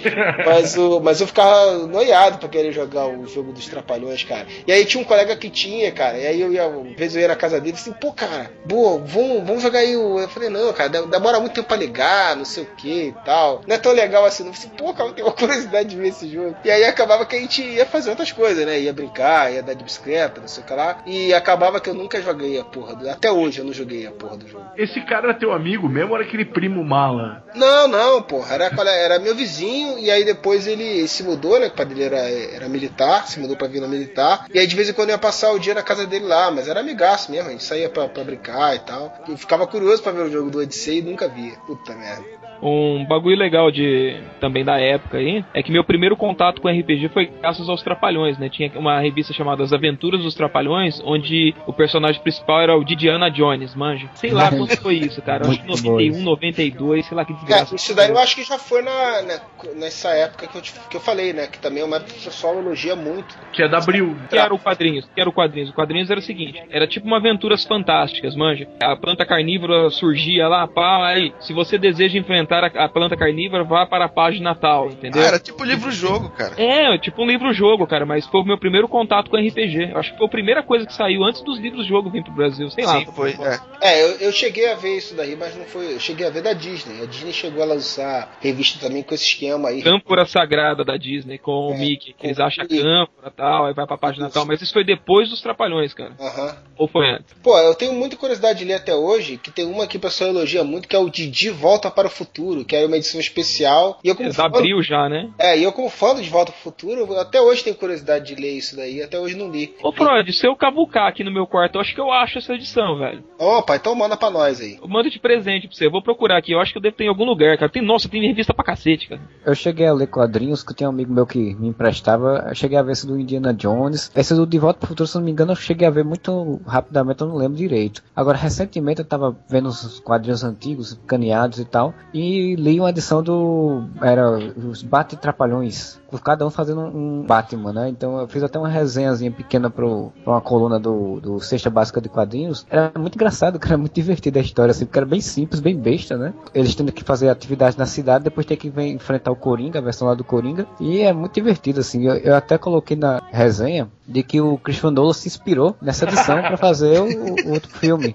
Mas, o, mas eu ficava noiado pra querer jogar o jogo dos Trapalhões, cara. E aí tinha um colega que tinha, cara. E aí eu ia, uma vez eu ia na casa dele assim, pô, cara, boa, vamos, vamos jogar aí o. Eu falei, não, cara, de- demora muito tempo pra ligar, não sei o que e tal. Não é tão legal assim. Eu falei, pô, cara, eu tenho uma curiosidade de ver esse jogo. E aí acabava que a gente ia fazer outras coisas, né? Ia brincar, ia dar de bicicleta, não sei o que lá. E acabava que eu nunca joguei a porra do. Até hoje eu não joguei a porra do jogo. Esse cara era teu amigo mesmo ou era aquele primo mala? Não, não, porra. Era, é- era meu vizinho e aí depois ele se mudou, né? O pai dele era, era militar, se mudou pra Vila Militar. E aí de vez em quando eu ia passar o dia na casa dele lá, mas era amigaço mesmo, a gente saía pra, pra brincar e tal. Eu ficava curioso pra ver o jogo do Odyssey e nunca via. Puta merda. Um bagulho legal de também da época aí é que meu primeiro contato com RPG foi graças aos Trapalhões, né? Tinha uma revista chamada As Aventuras dos Trapalhões, onde o personagem principal era o Didiana Jones, manja. Sei lá quando foi isso, cara. Acho que Muito 91, 92, sei lá que É, desgraça. isso daí eu acho que já foi na, na- nessa época que eu, te- que eu falei, né? Que também é uma época que o pessoal elogia muito. Que é da Abril. que era o quadrinhos? Que era o quadrinhos? O quadrinhos era o seguinte: era tipo uma aventuras fantásticas, manja. A planta carnívora surgia lá, pá, aí, se você deseja enfrentar a, a planta carnívora, vá para a página tal, entendeu? Ah, era tipo livro-jogo, cara. É, tipo um livro-jogo, cara, mas foi o meu primeiro contato com RPG. Eu acho que foi a primeira coisa que saiu antes dos livros-jogo vir pro Brasil, sei lá. Sim, foi. É. É, eu, eu cheguei a ver isso daí, mas não foi. Eu cheguei a ver da Disney. A Disney chegou a lançar revista também com esse esquema aí. Câmpora Sagrada da Disney com o É, Mickey, que eles com o acham Mickey. câmpora e tal, aí vai pra página Isso. tal, mas isso foi depois dos Trapalhões, cara. Aham. Ou foi antes? Pô, eu tenho muita curiosidade de ler até hoje, que tem uma que o pessoal elogia muito, que é o Didi Volta para o Futuro, que é uma edição especial. E eu como Eles fã, abriu já, né? é, e eu como fã do De Volta para o Futuro, até hoje tenho curiosidade de ler isso daí, até hoje não li. Ô Freud, se eu cavucar aqui no meu quarto, eu acho que eu acho essa edição, velho. Opa, então manda pra nós aí. Eu mando de presente pra você. Eu vou procurar aqui. Eu acho que eu devo ter em algum lugar, cara. Tem, nossa, tem revista pra cacete, cara. Eu cheguei a ler quadrinhos que tinha um amigo meu que me emprestava. Eu cheguei a ver esse do Indiana Jones. Esse do De Volta pro Futuro, se eu não me engano, eu cheguei a ver muito rapidamente, eu não lembro direito. Agora, recentemente eu tava vendo os quadrinhos antigos, caneados e tal, e li uma edição do. Era os Bate Trapalhões. Cada um fazendo um Batman, né? Então eu fiz até uma resenhazinha pequena pro, pra uma coluna do, do Sexta Básica de Quadrinhos. Era muito engraçado, cara, muito divertida a história, assim, porque era bem simples, bem besta, né? Eles tendo que fazer atividades na cidade, depois ter que ven- enfrentar o Coringa, a versão lá do Coringa. E é muito divertido, assim. Eu, eu até coloquei na resenha de que o Christopher Nolan se inspirou nessa edição pra fazer o, o outro filme.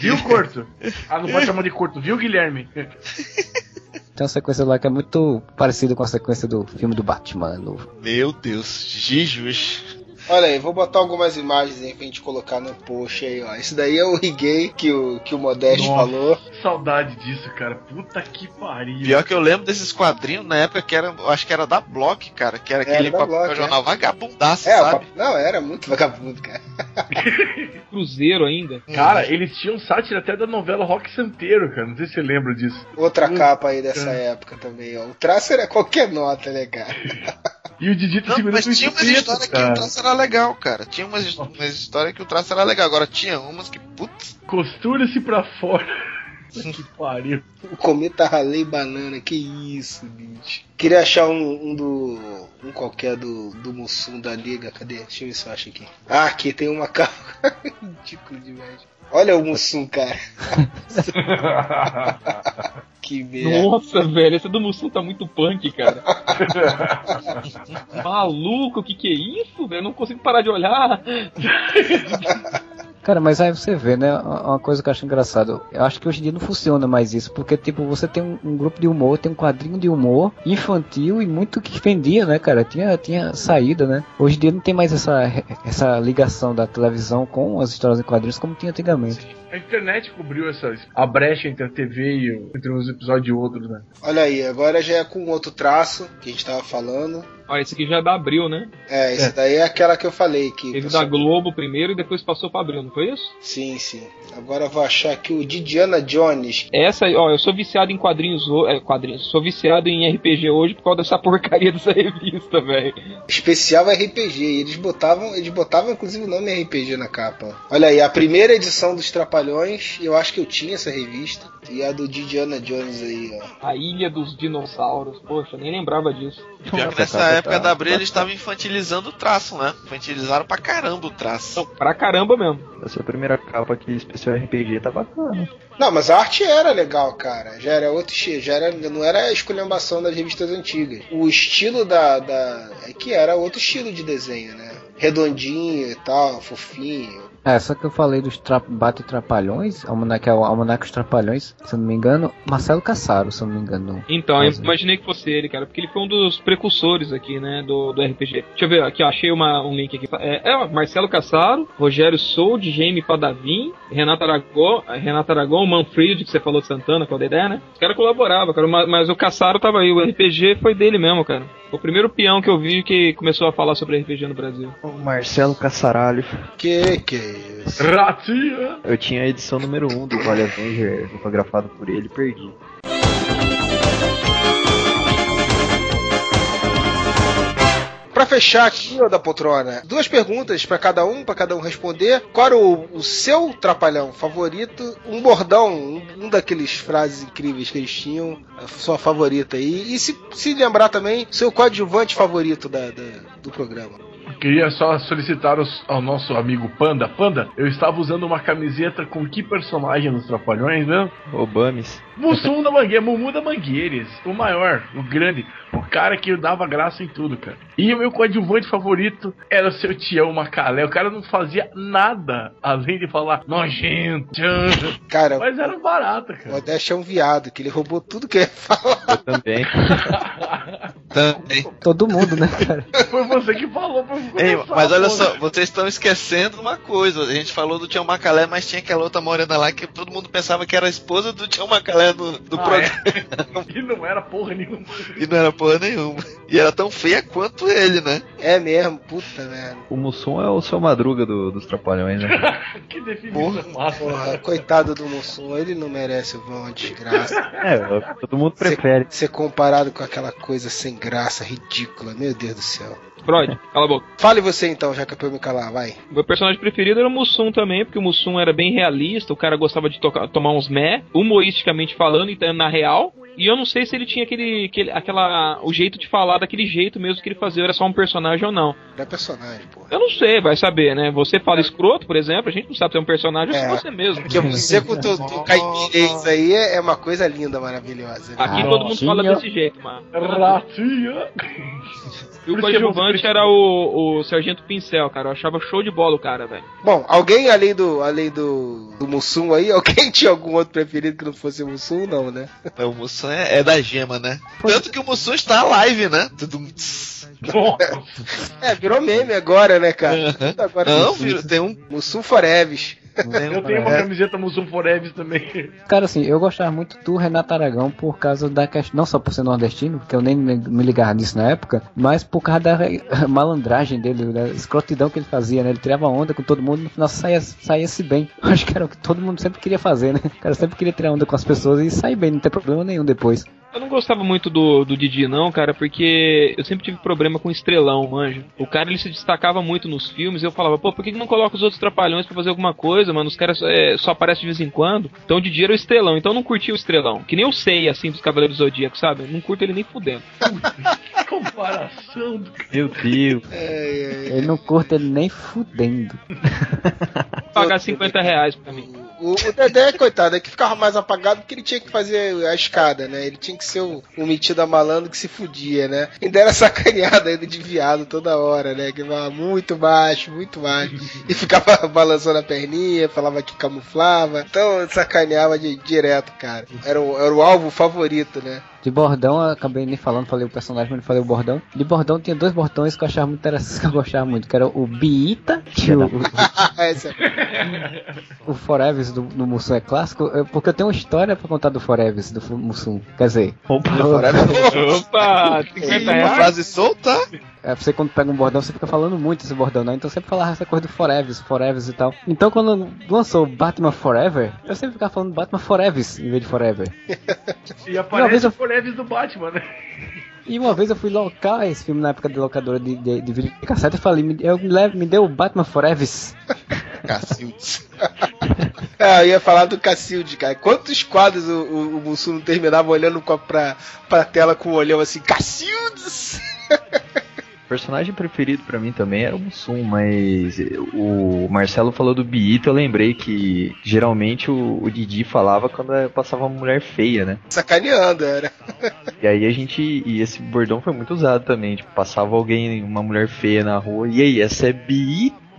Viu, Corto? Ah, não pode chamar de Corto, viu, Guilherme? Tem uma sequência lá que é muito parecida com a sequência do filme do Batman novo. Meu Deus, Jesus. Olha aí, vou botar algumas imagens aí pra gente colocar no post aí, ó. Esse daí é o Rigay que o, que o Modeste Nossa. falou. Saudade disso, cara. Puta que pariu. Pior que eu lembro desses quadrinhos na época que era, eu acho que era da Block, cara, que era Era aquele papel Block, jornal vagabundaço, É, sabe? não, era muito vagabundo, cara. Cruzeiro ainda. Cara, eles tinham sátira até da novela Rock Santeiro, cara. Não sei se você lembra disso. Outra Hum. capa aí dessa época também, ó. O traço era qualquer nota, né, cara? E o Didi tá Não, segurando mas tinha umas histórias que o traço era legal, cara. Tinha umas, umas histórias que o traço era legal. Agora tinha umas que, putz, Costura-se pra fora. Que pariu. O cometa ralei banana, que isso, bicho. Queria achar um, um do. um qualquer do, do Mussum da Liga. Cadê? Deixa eu ver se eu acho aqui. Ah, aqui tem uma capa. Ridículo demais. Olha o Mussum, cara. que merda. Nossa, velho, esse do Mussum tá muito punk, cara. Maluco, o que que é isso, velho? Eu não consigo parar de olhar. Cara, mas aí você vê, né? Uma coisa que eu acho engraçado. Eu acho que hoje em dia não funciona mais isso, porque, tipo, você tem um, um grupo de humor, tem um quadrinho de humor infantil e muito que vendia, né, cara? Tinha, tinha saída, né? Hoje em dia não tem mais essa, essa ligação da televisão com as histórias em quadrinhos como tinha antigamente. A internet cobriu essa, a brecha entre a TV e o- entre uns episódios e outros, né? Olha aí, agora já é com outro traço que a gente tava falando. Olha, esse aqui já é da Abril, né? É, esse daí é aquela que eu falei que. Teve da Globo primeiro e depois passou pra Abril, não foi isso? Sim, sim. Agora eu vou achar aqui o Didiana Jones. Essa, aí, ó, eu sou viciado em quadrinhos, ho- é, quadrinhos, sou viciado em RPG hoje por causa dessa porcaria dessa revista, velho. Especial RPG. E eles botavam, eles botavam inclusive o nome RPG na capa. Olha aí, a primeira edição dos Trapalhões, eu acho que eu tinha essa revista. E a do Didiana Jones aí, ó. A Ilha dos Dinossauros, poxa, eu nem lembrava disso. pior que nessa época tá- da Abril eles estavam infantilizando o traço, né? Infantilizaram pra caramba o traço. Pra caramba mesmo. Essa primeira capa aqui, especial RPG, tá bacana. Não, mas a arte era legal, cara. Já era outro estilo, já era, não era a esculhambação das revistas antigas. O estilo da, da. É que era outro estilo de desenho, né? Redondinho e tal, fofinho. É, só que eu falei dos tra Bate Trapalhões, Almanac, é o Almanac dos Trapalhões, se eu não me engano, Marcelo Cassaro, se eu não me engano. Então, eu imaginei que fosse ele, cara, porque ele foi um dos precursores aqui, né, do, do RPG. Deixa eu ver, aqui, ó, achei uma, um link aqui. É, é ó, Marcelo Cassaro, Rogério Sold, Jaime Padavim, Renato Aragão, Renato Aragão, Manfred, que você falou de Santana, com a Dedé, né? Os caras colaboravam, cara, mas, mas o Cassaro tava aí, o RPG foi dele mesmo, cara. Foi o primeiro peão que eu vi que começou a falar sobre RPG no Brasil. O Marcelo Caçaralho. Que que Ratinha! Eu tinha a edição número 1 do Vale Avenger, fotografado por ele, e perdi. Pra fechar aqui, ô da poltrona, duas perguntas pra cada um, pra cada um responder. Qual era o, o seu trapalhão favorito? Um bordão, um, um daqueles frases incríveis que eles tinham, a sua favorita aí. E se, se lembrar também, seu coadjuvante favorito da, da- do programa. Queria só solicitar os- ao nosso amigo Panda. Panda, eu estava usando uma camiseta com que personagem dos Trapalhões, né? Obames. Mussum da Mangueira, Mumu da Mangueires, o maior, o grande, o cara que dava graça em tudo, cara. E o meu coadjuvante favorito era o seu Tião Macalé. O cara não fazia nada além de falar nojento, tchan. Cara, mas era barata, o cara. Modeste é um viado, que ele roubou tudo que eu ia falar. Eu também. Também. Todo mundo, né, cara? Foi você que falou pra eu Ei, mas olha só, vocês estão esquecendo uma coisa. A gente falou do Tião Macalé, mas tinha aquela outra morena lá que todo mundo pensava que era a esposa do Tião Macalé do, do Ah, programa. é? E não era porra nenhuma. E não era porra nenhuma. E era tão feia quanto ele, né? É mesmo, puta merda. O Mussum é o seu madruga do- dos Trapalhões, né? que definição massa. Porra, coitado do Mussum, ele não merece o vão, desgraça. É, todo mundo prefere. Ser comparado com aquela coisa sem graça, ridícula, meu Deus do céu. Freud, cala a boca. Fale você então, já que é pra eu me calar, vai. Meu personagem preferido era o Mussum também, porque o Mussum era bem realista, o cara gostava de tocar- tomar uns mé, humoristicamente falando, então, na real. E eu não sei se ele tinha aquele, aquele, aquela, o jeito de falar daquele jeito mesmo que ele fazia, era só um personagem ou não. É personagem, porra. Eu não sei, vai saber, né? Você fala escroto, por exemplo, a gente não sabe se é um personagem ou se É. é você mesmo. Porque você com o teu, caipirês aí é é uma coisa linda, maravilhosa. né? Aqui Ah, todo mundo fala desse jeito, mano. Ratinha. E o é coadjuvante era o, o Sargento Pincel, cara. Eu achava show de bola o cara, velho. Bom, alguém além do além do, do Mussum aí, alguém tinha algum outro preferido que não fosse o Mussum, não, né? O Mussum é, é da gema, né? Tanto que o Mussum está live, né? É, virou meme agora, né, cara? Agora Não, Mussum. tem um. Mussum Foreves. Tem Eu tenho uma camiseta Mussum Forever também. Cara, assim, eu gostava muito do Renato Aragão por causa da questão, não só por ser nordestino, porque eu nem me ligava nisso na época, mas por causa da malandragem dele, da escrotidão que ele fazia, né? Ele tirava onda com todo mundo e no final saía, saía-se bem. Acho que era o que todo mundo sempre queria fazer, né? O cara sempre queria tirar onda com as pessoas e sair bem, não ter problema nenhum depois. Eu não gostava muito do, do Didi, não, cara, porque eu sempre tive problema com estrelão, manja. O cara ele se destacava muito nos filmes e eu falava, pô, por que que não coloca os outros trapalhões pra fazer alguma coisa, mano? Os caras é, só aparecem de vez em quando. Então o Didi era o estrelão, então eu não curtia o estrelão. Que nem eu sei, assim, dos Cavaleiros do Zodíaco, sabe? Eu não curto ele nem fudendo. Que comparação do Meu Deus. Ele não curta ele nem fudendo. Pagar 50 reais pra mim. O, o Dedé, coitado, é que ficava mais apagado porque ele tinha que fazer a escada, né? Ele tinha que ser o, o metido a malandro que se fudia, né? Ainda era sacaneado ainda de viado toda hora, né? Que falava muito baixo, muito baixo. E ficava balançando a perninha, falava que camuflava. Então sacaneava de, direto, cara. Era o, era o alvo favorito, né? De bordão, eu acabei nem falando, falei o personagem, mas não falei o bordão. De bordão tinha dois bordões que eu achava muito interessantes, que eu gostava muito, que era o Biita, que o, Essa- o Forever do, do Mussum é clássico, porque eu tenho uma história pra contar do Forever do Mussum. Quer dizer, Opa, 50 uma reais? frase solta. É, você quando pega um bordão, você fica falando muito esse bordão, né? Então eu sempre falava essa coisa do Forever, Forever e tal. Então quando lançou Batman Forever, eu sempre ficava falando Batman Forever em vez de Forever. E Uma aparece vez eu- o Forever do Batman, né? E uma vez eu fui locar esse filme na época de locadora de, de, de vídeo de cassete e falei, me, eu, me, me deu o Batman Forever. Cacildes. Ah, eu ia falar do Cacilde, cara. Quantos quadros o, o, o Mussum não terminava olhando com a- pra, pra tela com o olhão assim, Cacildes! O personagem preferido pra mim também era o Mussum, mas o Marcelo falou do Biito, eu lembrei que geralmente o, o Didi falava quando passava uma mulher feia, né? Sacaneando, era. E aí a gente. E esse bordão foi muito usado também. Tipo, passava alguém, uma mulher feia na rua, e aí, essa é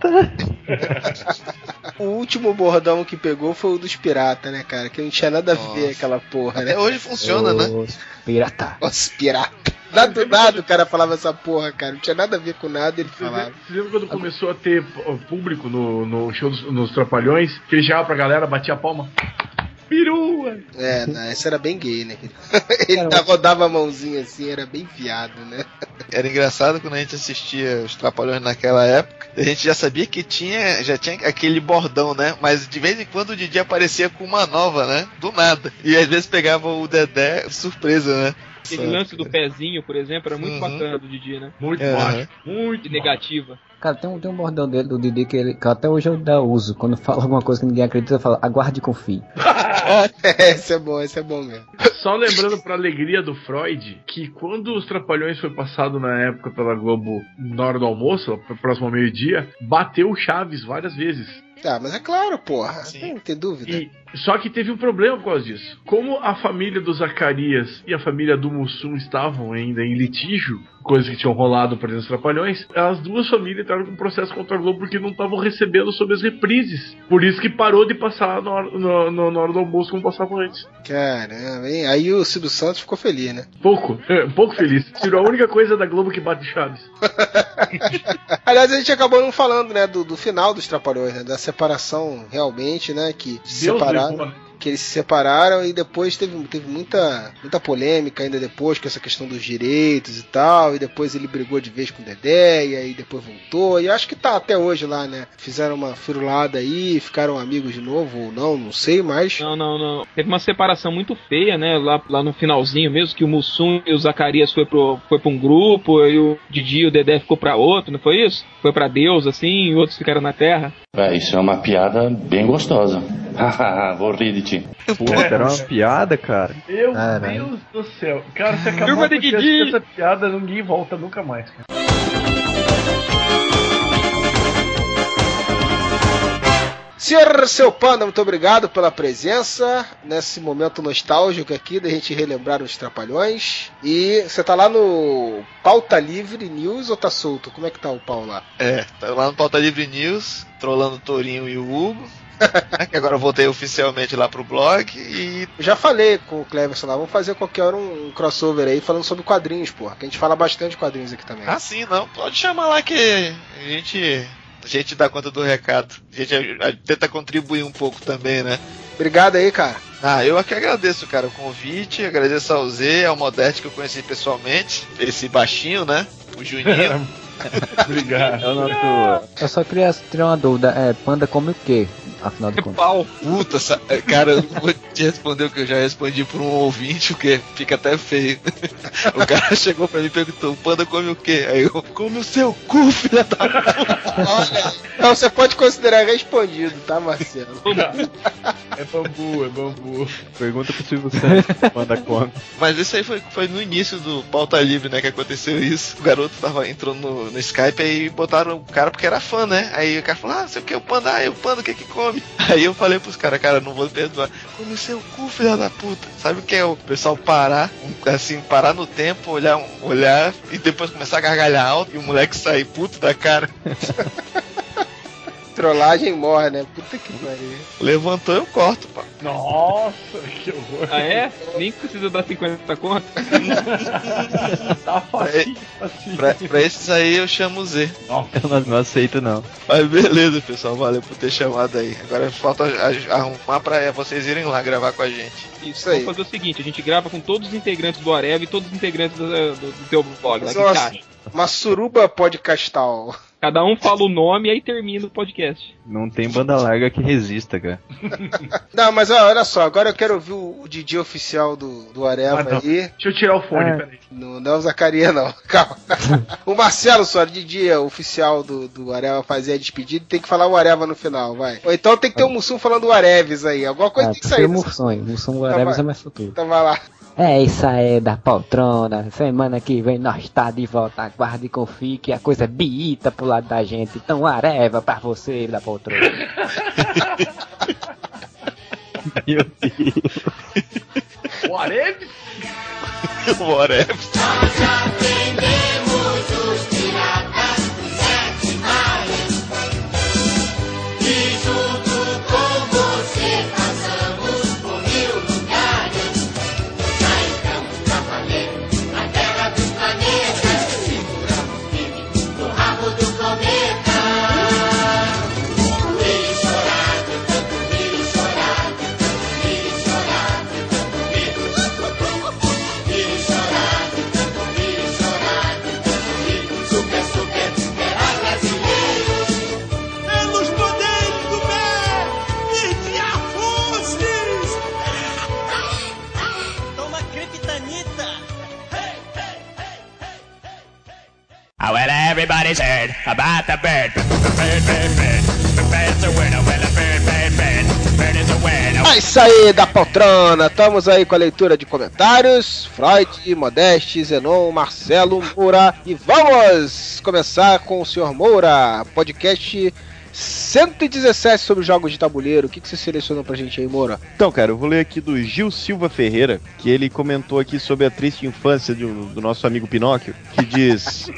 Biita? O último bordão que pegou foi o dos piratas, né, cara? Que não tinha nada a ver aquela porra, né? Até hoje funciona, né? Os Pirata. Os piratas. Nada, nada o cara falava essa porra, cara. Não tinha nada a ver com nada, ele Você falava. lembra- você lembra quando começou a ter público no, no show dos nos Trapalhões? Que ele chegava pra galera, batia a palma. Perua! É, não, esse era bem gay, né? Ele ainda rodava a mãozinha assim, era bem viado, né? Era engraçado quando a gente assistia os Trapalhões naquela época. A gente já sabia que tinha, já tinha aquele bordão, né? Mas de vez em quando o Didi aparecia com uma nova, né? Do nada. E às vezes pegava o Dedé de surpresa, né? Aquele lance do pezinho, por exemplo, era muito Uhum. bacana do Didi, né? Muito É. baixo. Muito negativa. Cara, tem um, tem um bordão dele, do Didi, que, ele, que até hoje eu ainda uso. Quando fala alguma coisa que ninguém acredita, eu falo, aguarde e confie. esse é bom, esse é bom mesmo. Só lembrando pra alegria do Freud que quando os Trapalhões foi passado na época pela Globo na hora do almoço, próximo ao meio-dia, bateu o Chaves várias vezes. Ah, mas é claro, porra. Sim. Não tem dúvida. E, só que teve um problema por causa disso. Como a família do Zacarias e a família do Mussum estavam ainda em litígio, coisas que tinham rolado para os Trapalhões, as duas famílias entraram com processo contra a Globo porque não estavam recebendo sobre as reprises. Por isso que parou de passar na hora, na hora do almoço como passava antes. Caramba, hein? Aí o Silvio Santos ficou feliz, né? Pouco, é, pouco feliz. Tirou a única coisa da Globo que bate Chaves. Aliás, a gente acabou não falando, né, do, do final dos Trapalhões, né? Da separação realmente, né? Que Deus separaram. Né? Que eles se separaram e depois teve, teve muita, muita polêmica ainda depois com essa questão dos direitos e tal. E depois ele brigou de vez com o Dedé e aí depois voltou. E acho que tá até hoje lá, né? Fizeram uma firulada aí, ficaram amigos de novo ou não, não sei, mas. Não, não, não. Teve uma separação muito feia, né? Lá, lá no finalzinho mesmo, que o Mussum e o Zacarias foi, pro, foi pra um grupo, e o Didi e o Dedé ficou pra outro, não foi isso? Foi pra Deus, assim, e outros ficaram na Terra. É, isso é uma piada bem gostosa. Hahaha, vou rir de ti. Pô, era uma piada, cara. Meu Caralho. Deus do céu. Cara, se acabar com essa piada, ninguém volta nunca mais, cara. Senhor Seu Panda, muito obrigado pela presença nesse momento nostálgico aqui da gente relembrar os Trapalhões. E você tá lá no Pauta Livre News ou tá solto? Como é que tá o pau lá? É, tá lá no Pauta Livre News, trollando o Torinho e o Hugo. que agora eu voltei oficialmente lá pro blog e Eu já falei com o Cleverson lá, vamos fazer qualquer hora um, crossover aí falando sobre quadrinhos, porra. Que a gente fala bastante de quadrinhos aqui também. Ah, sim, não. Pode chamar lá que a gente, a gente dá conta do recado. A gente a- a- tenta contribuir um pouco também, né? Obrigado aí, cara. Ah, eu aqui agradeço, cara, o convite. Agradeço ao Z, ao Modeste que eu conheci pessoalmente. Esse baixinho, né? O Juninho. Obrigado. É o nosso. Eu só queria tirar uma dúvida. É, panda come o quê? Afinal de É contas. pau. Puta, sa- cara, eu não vou te responder o que eu já respondi por um ouvinte, porque fica até feio. O cara chegou pra mim e perguntou: o panda come o quê? Aí eu, come o seu cu, filha da Olha, então você pode considerar respondido, tá, Marcelo? É bambu, é bambu. Pergunta pro Silvio Santos, manda come. Mas isso aí foi, foi no início do pauta livre, né? Que aconteceu isso. O garoto tava entrando no, no Skype aí botaram o cara porque era fã, né? Aí o cara falou: Ah, sei o que, o panda, ah, e o panda o que que come? Aí eu falei pros caras, cara, não vou perdoar. Come seu cu, filha da puta. Sabe o que é o pessoal parar, assim, parar no tempo, olhar, olhar e depois começar a gargalhar alto e o moleque sair puto da cara. Trollagem morre, né? Puta que pariu. Levantou, eu corto, pá. Nossa, que horror. Ah, é? Nem precisa dar 50 conto. Tá facinho, facinho. Pra, pra esses aí eu chamo o Z. Eu não, não aceito, não. Mas beleza, pessoal. Valeu por ter chamado aí. Agora falta arrumar pra vocês irem lá gravar com a gente. Isso, aí. Vamos fazer o seguinte: a gente grava com todos os integrantes do Areva e todos os integrantes do, do, do teu blog. Você acha? Uma suruba podcastal. Cada um fala o nome e aí termina o podcast. Não tem banda larga que resista, cara. Não, mas ó, olha só, agora eu quero ouvir o, o DJ oficial do, do Areva Ah, não. aí. Deixa eu tirar o fone, É. peraí. No, não é o Zacarias, não. Calma. o Marcelo, só, DJ oficial do, do Areva fazer a despedida, tem que falar o Areva no final, vai. Ou então tem que ter o Mussum falando o Areves aí. Alguma coisa Ah, tem que sair. Mussum. Mussum Guarabas vai. é mais futuro. Então vai lá. É isso aí da poltrona. Semana que vem nós tá de volta. Aguarde e confie que a coisa é biita pro lado da gente. Então, areva pra você da poltrona. Meu Deus. O Areves? Whatever. Well, everybody's heard about the bird. Bird, bird, bird. The bird's a winner. Well, a bird, bird, bird. É isso aí, da poltrona. Estamos aí com a leitura de comentários. Freud, Modeste, Zenon, Marcelo, Moura. E vamos começar com o senhor Moura. Podcast 117 sobre jogos de tabuleiro. O que, que você selecionou pra gente aí, Moura? Então, cara, eu vou ler aqui do Gil Silva Ferreira, que ele comentou aqui sobre a triste infância do, nosso amigo Pinóquio, que diz: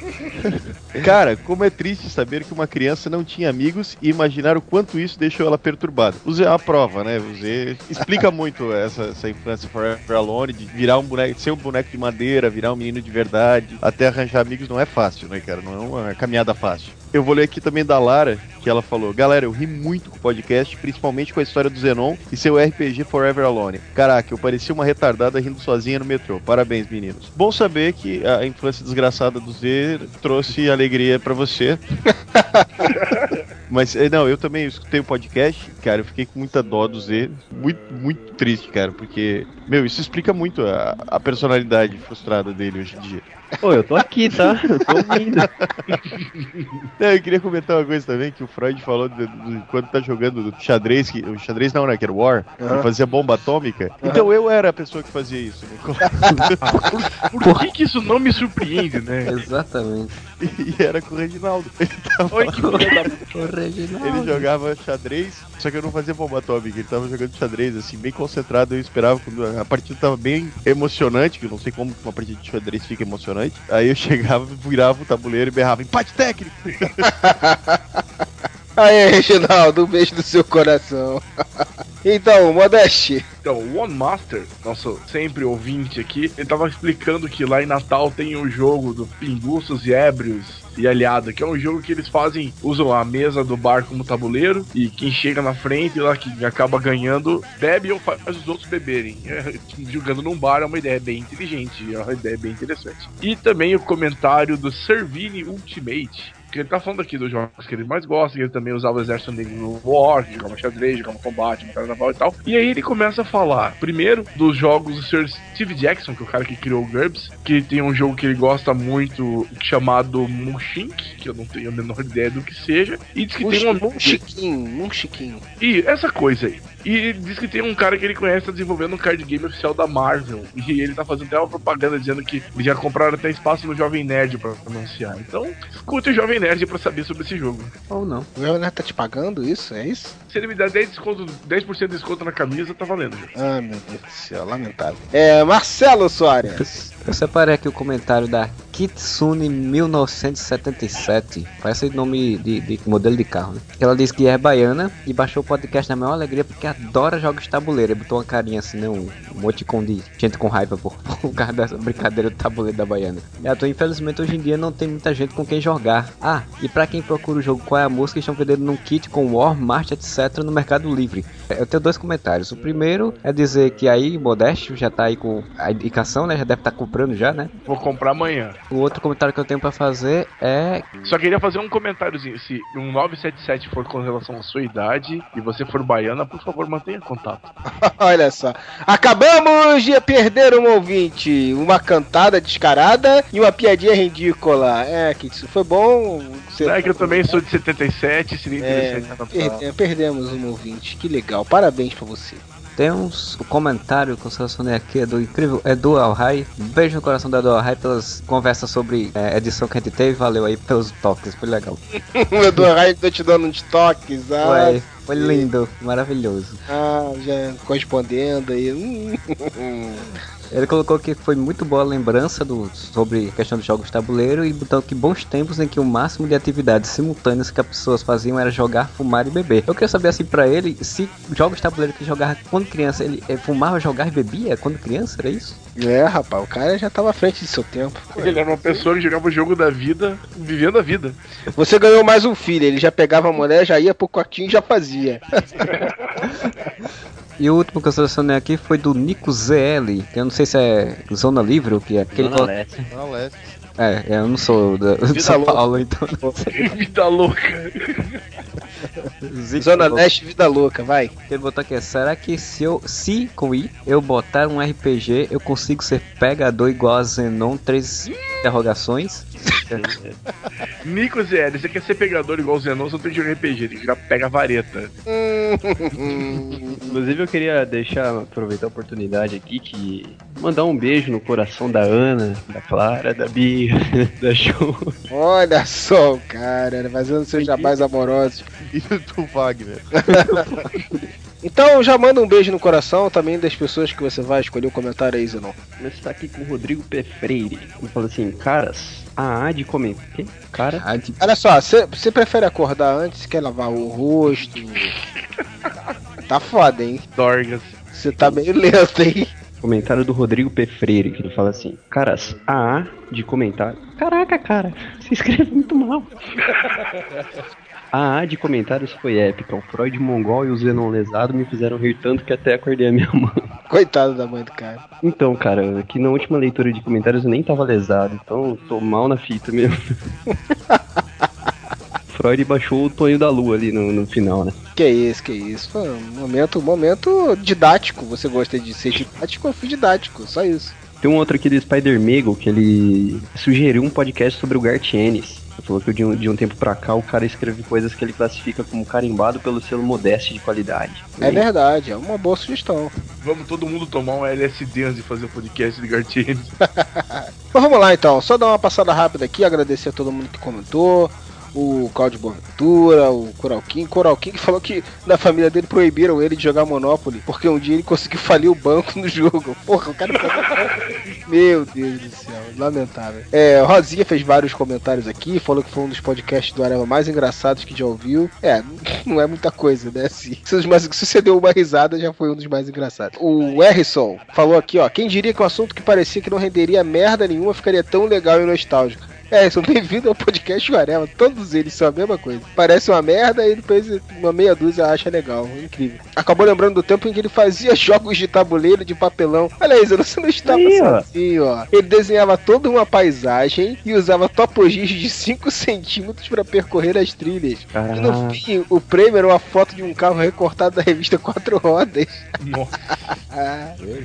Cara, como é triste saber que uma criança não tinha amigos e imaginar o quanto isso deixou ela perturbada. Zé é a prova, né? Zé explica muito essa, essa infância Forever Alone, de virar um boneco, ser um boneco de madeira, virar um menino de verdade. Até arranjar amigos não é fácil, né, cara? Não é uma caminhada fácil. Eu vou ler aqui também da Lara, que ela falou: Galera, eu ri muito com o podcast, principalmente com a história do Zenon e seu RPG Forever Alone. Caraca, eu parecia uma retardada rindo sozinha no metrô. Parabéns, meninos. Bom saber que a infância desgraçada do Z trouxe alegria pra você. Mas, eh, não, eu também escutei o podcast, cara, eu fiquei com muita dó do Z. Muito, muito triste, cara, porque, meu, isso explica muito a, a personalidade frustrada dele hoje em dia. Pô, eu tô aqui, tá? Eu tô ouvindo. Não, eu queria comentar uma coisa também, que o Freud falou de, de quando tá jogando xadrez, que, o xadrez não, né, que era War, ele fazia bomba atômica. Então eu era a pessoa que fazia isso. Né? Por que, que isso não me surpreende, né? Exatamente. E era com o Reginaldo. Ele, tava Oi, que da O Reginaldo. ele jogava xadrez, só que eu não fazia bomba atômica, ele tava jogando xadrez, assim, bem concentrado, eu esperava a partida tava bem emocionante, que eu não sei como uma partida de xadrez fica emocionante. Aí eu chegava, virava o tabuleiro e berrava, empate técnico! Aí, Reginaldo, um beijo no seu coração. então, Modeste. Então, o One Master, nosso sempre ouvinte aqui, ele tava explicando que lá em Natal tem o jogo do Pinguços e Ébrios e Aliado, que é um jogo que eles fazem, usam a mesa do bar como tabuleiro, e quem chega na frente lá, que acaba ganhando, bebe ou faz os outros beberem. É, jogando num bar é uma ideia bem inteligente, é uma ideia bem interessante. E também o comentário do Servini Ultimate, que ele tá falando aqui dos jogos que ele mais gosta, que ele também usava o exército negro no War, jogava xadrez, jogava combate, carnaval e tal. E aí ele começa a falar, primeiro, dos jogos do Sr. Steve Jackson, que é o cara que criou o GURPS, que tem um jogo que ele gosta muito, chamado Munchink, que eu não tenho a menor ideia do que seja, e diz que tem uma... Um chiquinho, um chiquinho. E essa coisa aí. E ele diz que tem um cara que ele conhece tá desenvolvendo um card game oficial da Marvel. E ele tá fazendo até uma propaganda dizendo que já compraram até espaço no Jovem Nerd pra anunciar. Então, escute o Jovem Nerd pra saber sobre esse jogo. Ou não. O Leonardo tá te pagando isso? É isso? Se ele me der 10%, desconto, 10 de desconto na camisa, tá valendo. Ah, meu Deus do céu, lamentável. É, Marcelo Soares. Eu separei aqui o comentário da Kitsune 1977. Parece nome de, de modelo de carro, né? Ela diz que é baiana e baixou o podcast na maior alegria porque adora jogos de tabuleiro. E botou uma carinha assim, né? Um emoticon de gente com raiva por, por causa dessa brincadeira do tabuleiro da baiana. E a tua, infelizmente, hoje em dia não tem muita gente com quem jogar. Ah, e pra quem procura o jogo Qual é a Música, estão vendendo num kit com War, March, etc. no Mercado Livre. Eu tenho dois comentários. O primeiro é dizer que aí, Modesto, já tá aí com a indicação, né? Já deve estar comprando já, né? Vou comprar amanhã. O outro comentário que eu tenho pra fazer é. Só queria fazer um comentáriozinho. Se um 977 for com relação à sua idade e você for baiana, por favor, mantenha contato. Olha só. Acabamos de perder um ouvinte. Uma cantada descarada e uma piadinha ridícula. É, que isso foi bom. Você É que eu também sou de 77, seria É, interessante é, perdemos um ouvinte. Que legal. Parabéns pra você. Temos o comentário que eu selecionei aqui é do incrível Edu Alhai. Beijo no coração do Edu Alhai pelas conversas sobre é, edição que a gente teve. Valeu aí pelos toques, foi legal. Eu dou raio, tô te dando uns toques. Ah, Foi, foi lindo, maravilhoso. ah, já correspondendo aí. Ele colocou que foi muito boa a lembrança do, sobre a questão dos jogos de tabuleiro e botou que bons tempos em que o máximo de atividades simultâneas que as pessoas faziam era jogar, fumar e beber. Eu queria saber assim pra ele se jogos de tabuleiro que jogava quando criança, ele fumava, jogava e bebia quando criança, era isso? É, rapaz, o cara já tava à frente de seu tempo. Ele era uma pessoa que jogava o jogo da vida, vivendo a vida. Você ganhou mais um filho, ele já pegava a mulher, já ia pro quartinho e já fazia. E o último que eu selecionei aqui foi do Nico ZL, que eu não sei se é Zona Livre ou o que é. Que Zona colo- Leste. Na leste. É, eu não sou da, de São louca. Paulo, então não sei. vida louca. Zico Zona Leste, vida louca, vai. Ele botou aqui, será que se eu, se com I, eu botar um RPG, eu consigo ser pegador igual a Zenon, três interrogações? Nico Zé, você quer ser pegador igual o Zenon, você não tem que jogar RPG, tem que jogar pega vareta. Inclusive eu queria deixar, aproveitar a oportunidade aqui que mandar um beijo no coração da Ana, da Clara, da Bia, da Ju. Olha só o cara, fazendo seus jabás amorosos. E do Wagner. Então já manda um beijo no coração também das pessoas que você vai escolher o comentário aí, Zenon. Começar tá aqui com o Rodrigo P. Freire. Ele falou assim, caras, a A de comentar. Que? Cara? Olha só, você prefere acordar antes, quer lavar o rosto? tá foda, hein? Dorgas. Você tá meio lento, hein? Comentário do Rodrigo P. Freire, que ele fala assim: Caras, a A de comentário. Caraca, cara, você escreve muito mal. A A de comentários foi épica. O Freud mongol e o Zenon lesado me fizeram rir tanto que até acordei a minha mãe. Coitado da mãe do cara. Então, cara, aqui na última leitura de comentários eu nem tava lesado, então tô mal na fita mesmo. Freud baixou o Tonho da Lua ali no, no final, né? Que isso, que isso. Foi um momento, momento didático. Você gosta de ser didático? Eu fui didático, só isso. Tem um outro aqui do Spider Megal que ele sugeriu um podcast sobre o Gartienes. Falou que de um, de um tempo pra cá o cara escreve coisas que ele classifica como carimbado pelo selo modéstia de qualidade. É verdade, é uma boa sugestão. Vamos todo mundo tomar um LSD antes de fazer o podcast de Gartienes. Mas vamos lá então, só dar uma passada rápida aqui, agradecer a todo mundo que comentou. O Claudio Boaventura, o Coralquim. Coralquim que falou que na família dele proibiram ele de jogar Monopoly, porque um dia ele conseguiu falir o banco no jogo. Porra, o cara Meu Deus do céu, lamentável. É, Rosinha fez vários comentários aqui, falou que foi um dos podcasts do Areva mais engraçados que já ouviu. É, não é muita coisa, né? Se, se você deu uma risada, já foi um dos mais engraçados. O Harrison falou aqui, ó. Quem diria que o assunto que parecia que não renderia merda nenhuma ficaria tão legal e nostálgico? É, são bem-vindos ao podcast Varela. Todos eles são a mesma coisa. Parece uma merda e depois uma meia dúzia acha legal. Incrível. Acabou lembrando do tempo em que ele fazia jogos de tabuleiro de papelão. Olha isso, você não estava Aí, ó. sozinho, ó. Ele desenhava toda uma paisagem e usava topogis de 5 centímetros para percorrer as trilhas. E no Caraca. fim, o prêmio era uma foto de um carro recortado da revista Quatro Rodas.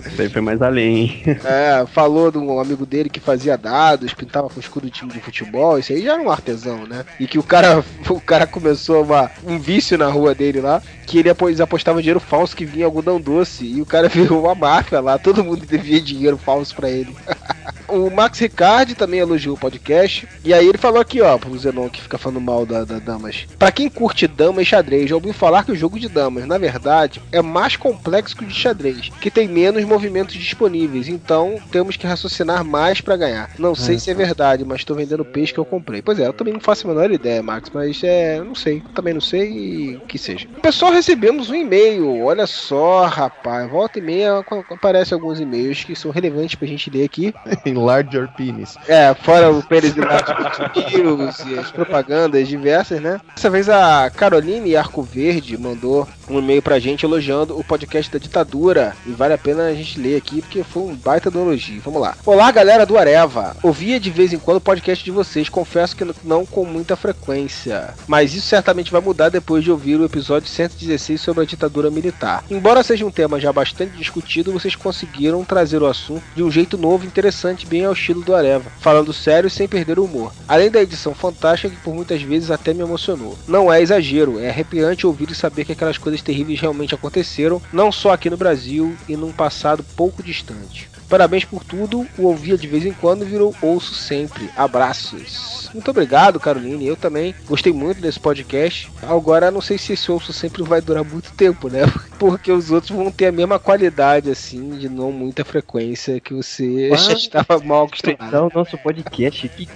Isso aí foi mais além, hein? É, falou de um amigo dele que fazia dados, pintava com escudo de de futebol, isso aí já era um artesão, né? E que o cara, o cara começou uma, um vício na rua dele lá, que ele apo- eles apostavam dinheiro falso que vinha algodão doce, e o cara virou uma máfia lá, todo mundo devia dinheiro falso pra ele. O Max Ricardi também elogiou o podcast. E aí ele falou aqui, ó, pro Zenon que fica falando mal da, da damas. Pra quem curte damas e xadrez, já ouviu falar que o jogo de damas, na verdade, é mais complexo que o de xadrez, que tem menos movimentos disponíveis. Então temos que raciocinar mais pra ganhar. Não sei se é verdade, mas tô vendendo peixe que eu comprei. Pois é, eu também não faço a menor ideia, Max, mas é, não sei. Também não sei e que seja. Pessoal, recebemos um e-mail. Olha só, rapaz, volta e meia aparecem alguns e-mails que são relevantes pra gente ler aqui. Enlarge your penis. É, fora o pênis de News e as propagandas diversas, né? Dessa vez a Caroline Arco Verde mandou um e-mail pra gente elogiando o podcast da ditadura. E vale a pena a gente ler aqui, porque foi um baita do elogio. Vamos lá. Olá, galera do Areva. Ouvia de vez em quando o podcast de vocês, confesso que não com muita frequência. Mas isso certamente vai mudar depois de ouvir o episódio 116 sobre a ditadura militar. Embora seja um tema já bastante discutido, vocês conseguiram trazer o assunto de um jeito novo interessante, bem ao estilo do Areva, falando sério e sem perder o humor. Além da edição fantástica que por muitas vezes até me emocionou. Não é exagero, é arrepiante ouvir e saber que aquelas coisas terríveis realmente aconteceram, não só aqui no Brasil e num passado pouco distante. Parabéns por tudo, o ouvia de vez em quando virou ouço sempre. Abraços. Muito obrigado, Caroline. Eu também gostei muito desse podcast. Agora, não sei se esse ouço sempre vai durar muito tempo, né? Porque os outros vão ter a mesma qualidade, assim, de não muita frequência que você já estava mal acostumado. Então, o nosso podcast. Que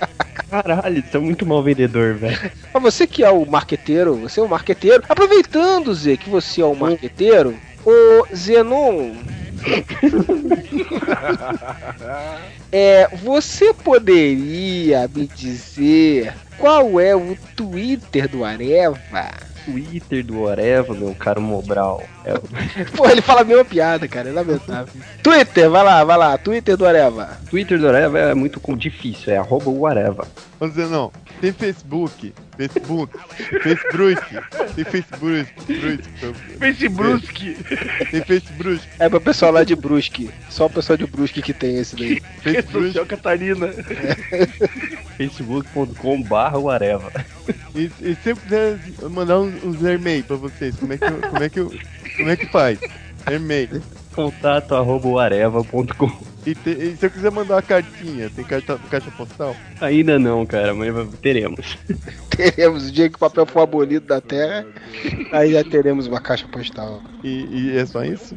caralho, você é muito mal vendedor, velho. Mas você que é o marqueteiro, você é o marqueteiro. Aproveitando, Zé, que você é o marqueteiro, o Zenon. É, você poderia me dizer qual é o Twitter do Areva? Twitter do Oreva, meu caro Mobral. É. Pô, ele fala a mesma piada, cara, é lamentável. Twitter, vai lá, vai lá, Twitter do Areva. Twitter do Oreva é muito difícil, é arroba o Areva. Dizer não. Tem Facebook, Facebook, Facebook, tem Facebook, Facebook. Facebook. Tem Facebook, É pro pessoal lá de Brusque. Só o pessoal de Brusque que tem esse daí. Rede social Catarina. facebook.com barra o Areva. E, e se eu quiser mandar uns, uns e-mail pra vocês, como é que eu, como é que eu, como é que faz? E-mail. Contato arroba areva.com. E, te- e se eu quiser mandar uma cartinha, tem carta, caixa postal? Ainda não, cara, mas teremos. Teremos o dia que o papel for abolido da Terra, aí já teremos uma caixa postal. E, e é só isso?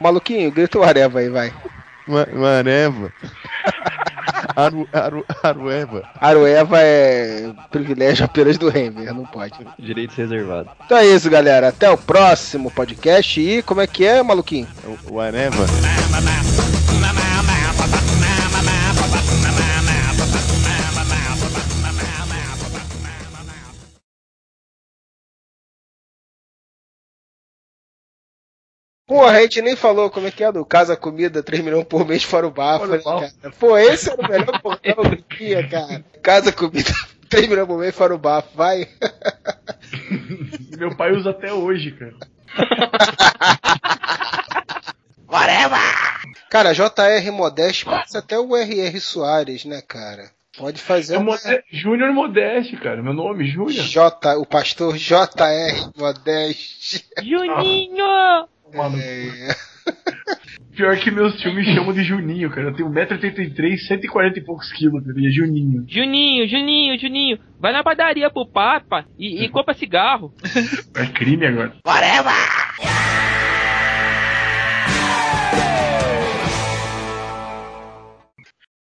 Maluquinho, grita o Areva aí, vai. Uma, uma areva. Aru, aru, arueva. Arueva é privilégio apenas do Renner, não pode. Direitos reservados. Então é isso, galera. Até o próximo podcast. E como é que é, maluquinho? O, o areva. Porra, a gente nem falou como é que é do Casa Comida, 3 milhões por mês fora o bafo, né, cara? Pô, esse era o melhor portal do dia, cara. Casa Comida, 3 milhões por mês fora o bafo, vai. Meu pai usa até hoje, cara. Cara, JR Modeste passa até o RR Soares, né, cara? Pode fazer É uma... Mode- Júnior Modeste, cara. Meu nome, Júnior. J, o pastor JR Modeste. Juninho! Mano, É, pior que meus tios me chamam de Juninho, cara. Eu tenho 1,83m, 140 e poucos quilos, cara. E é Juninho. Juninho, Juninho, Juninho, vai na padaria pro Papa e, e compra cigarro. É crime agora. Whatever!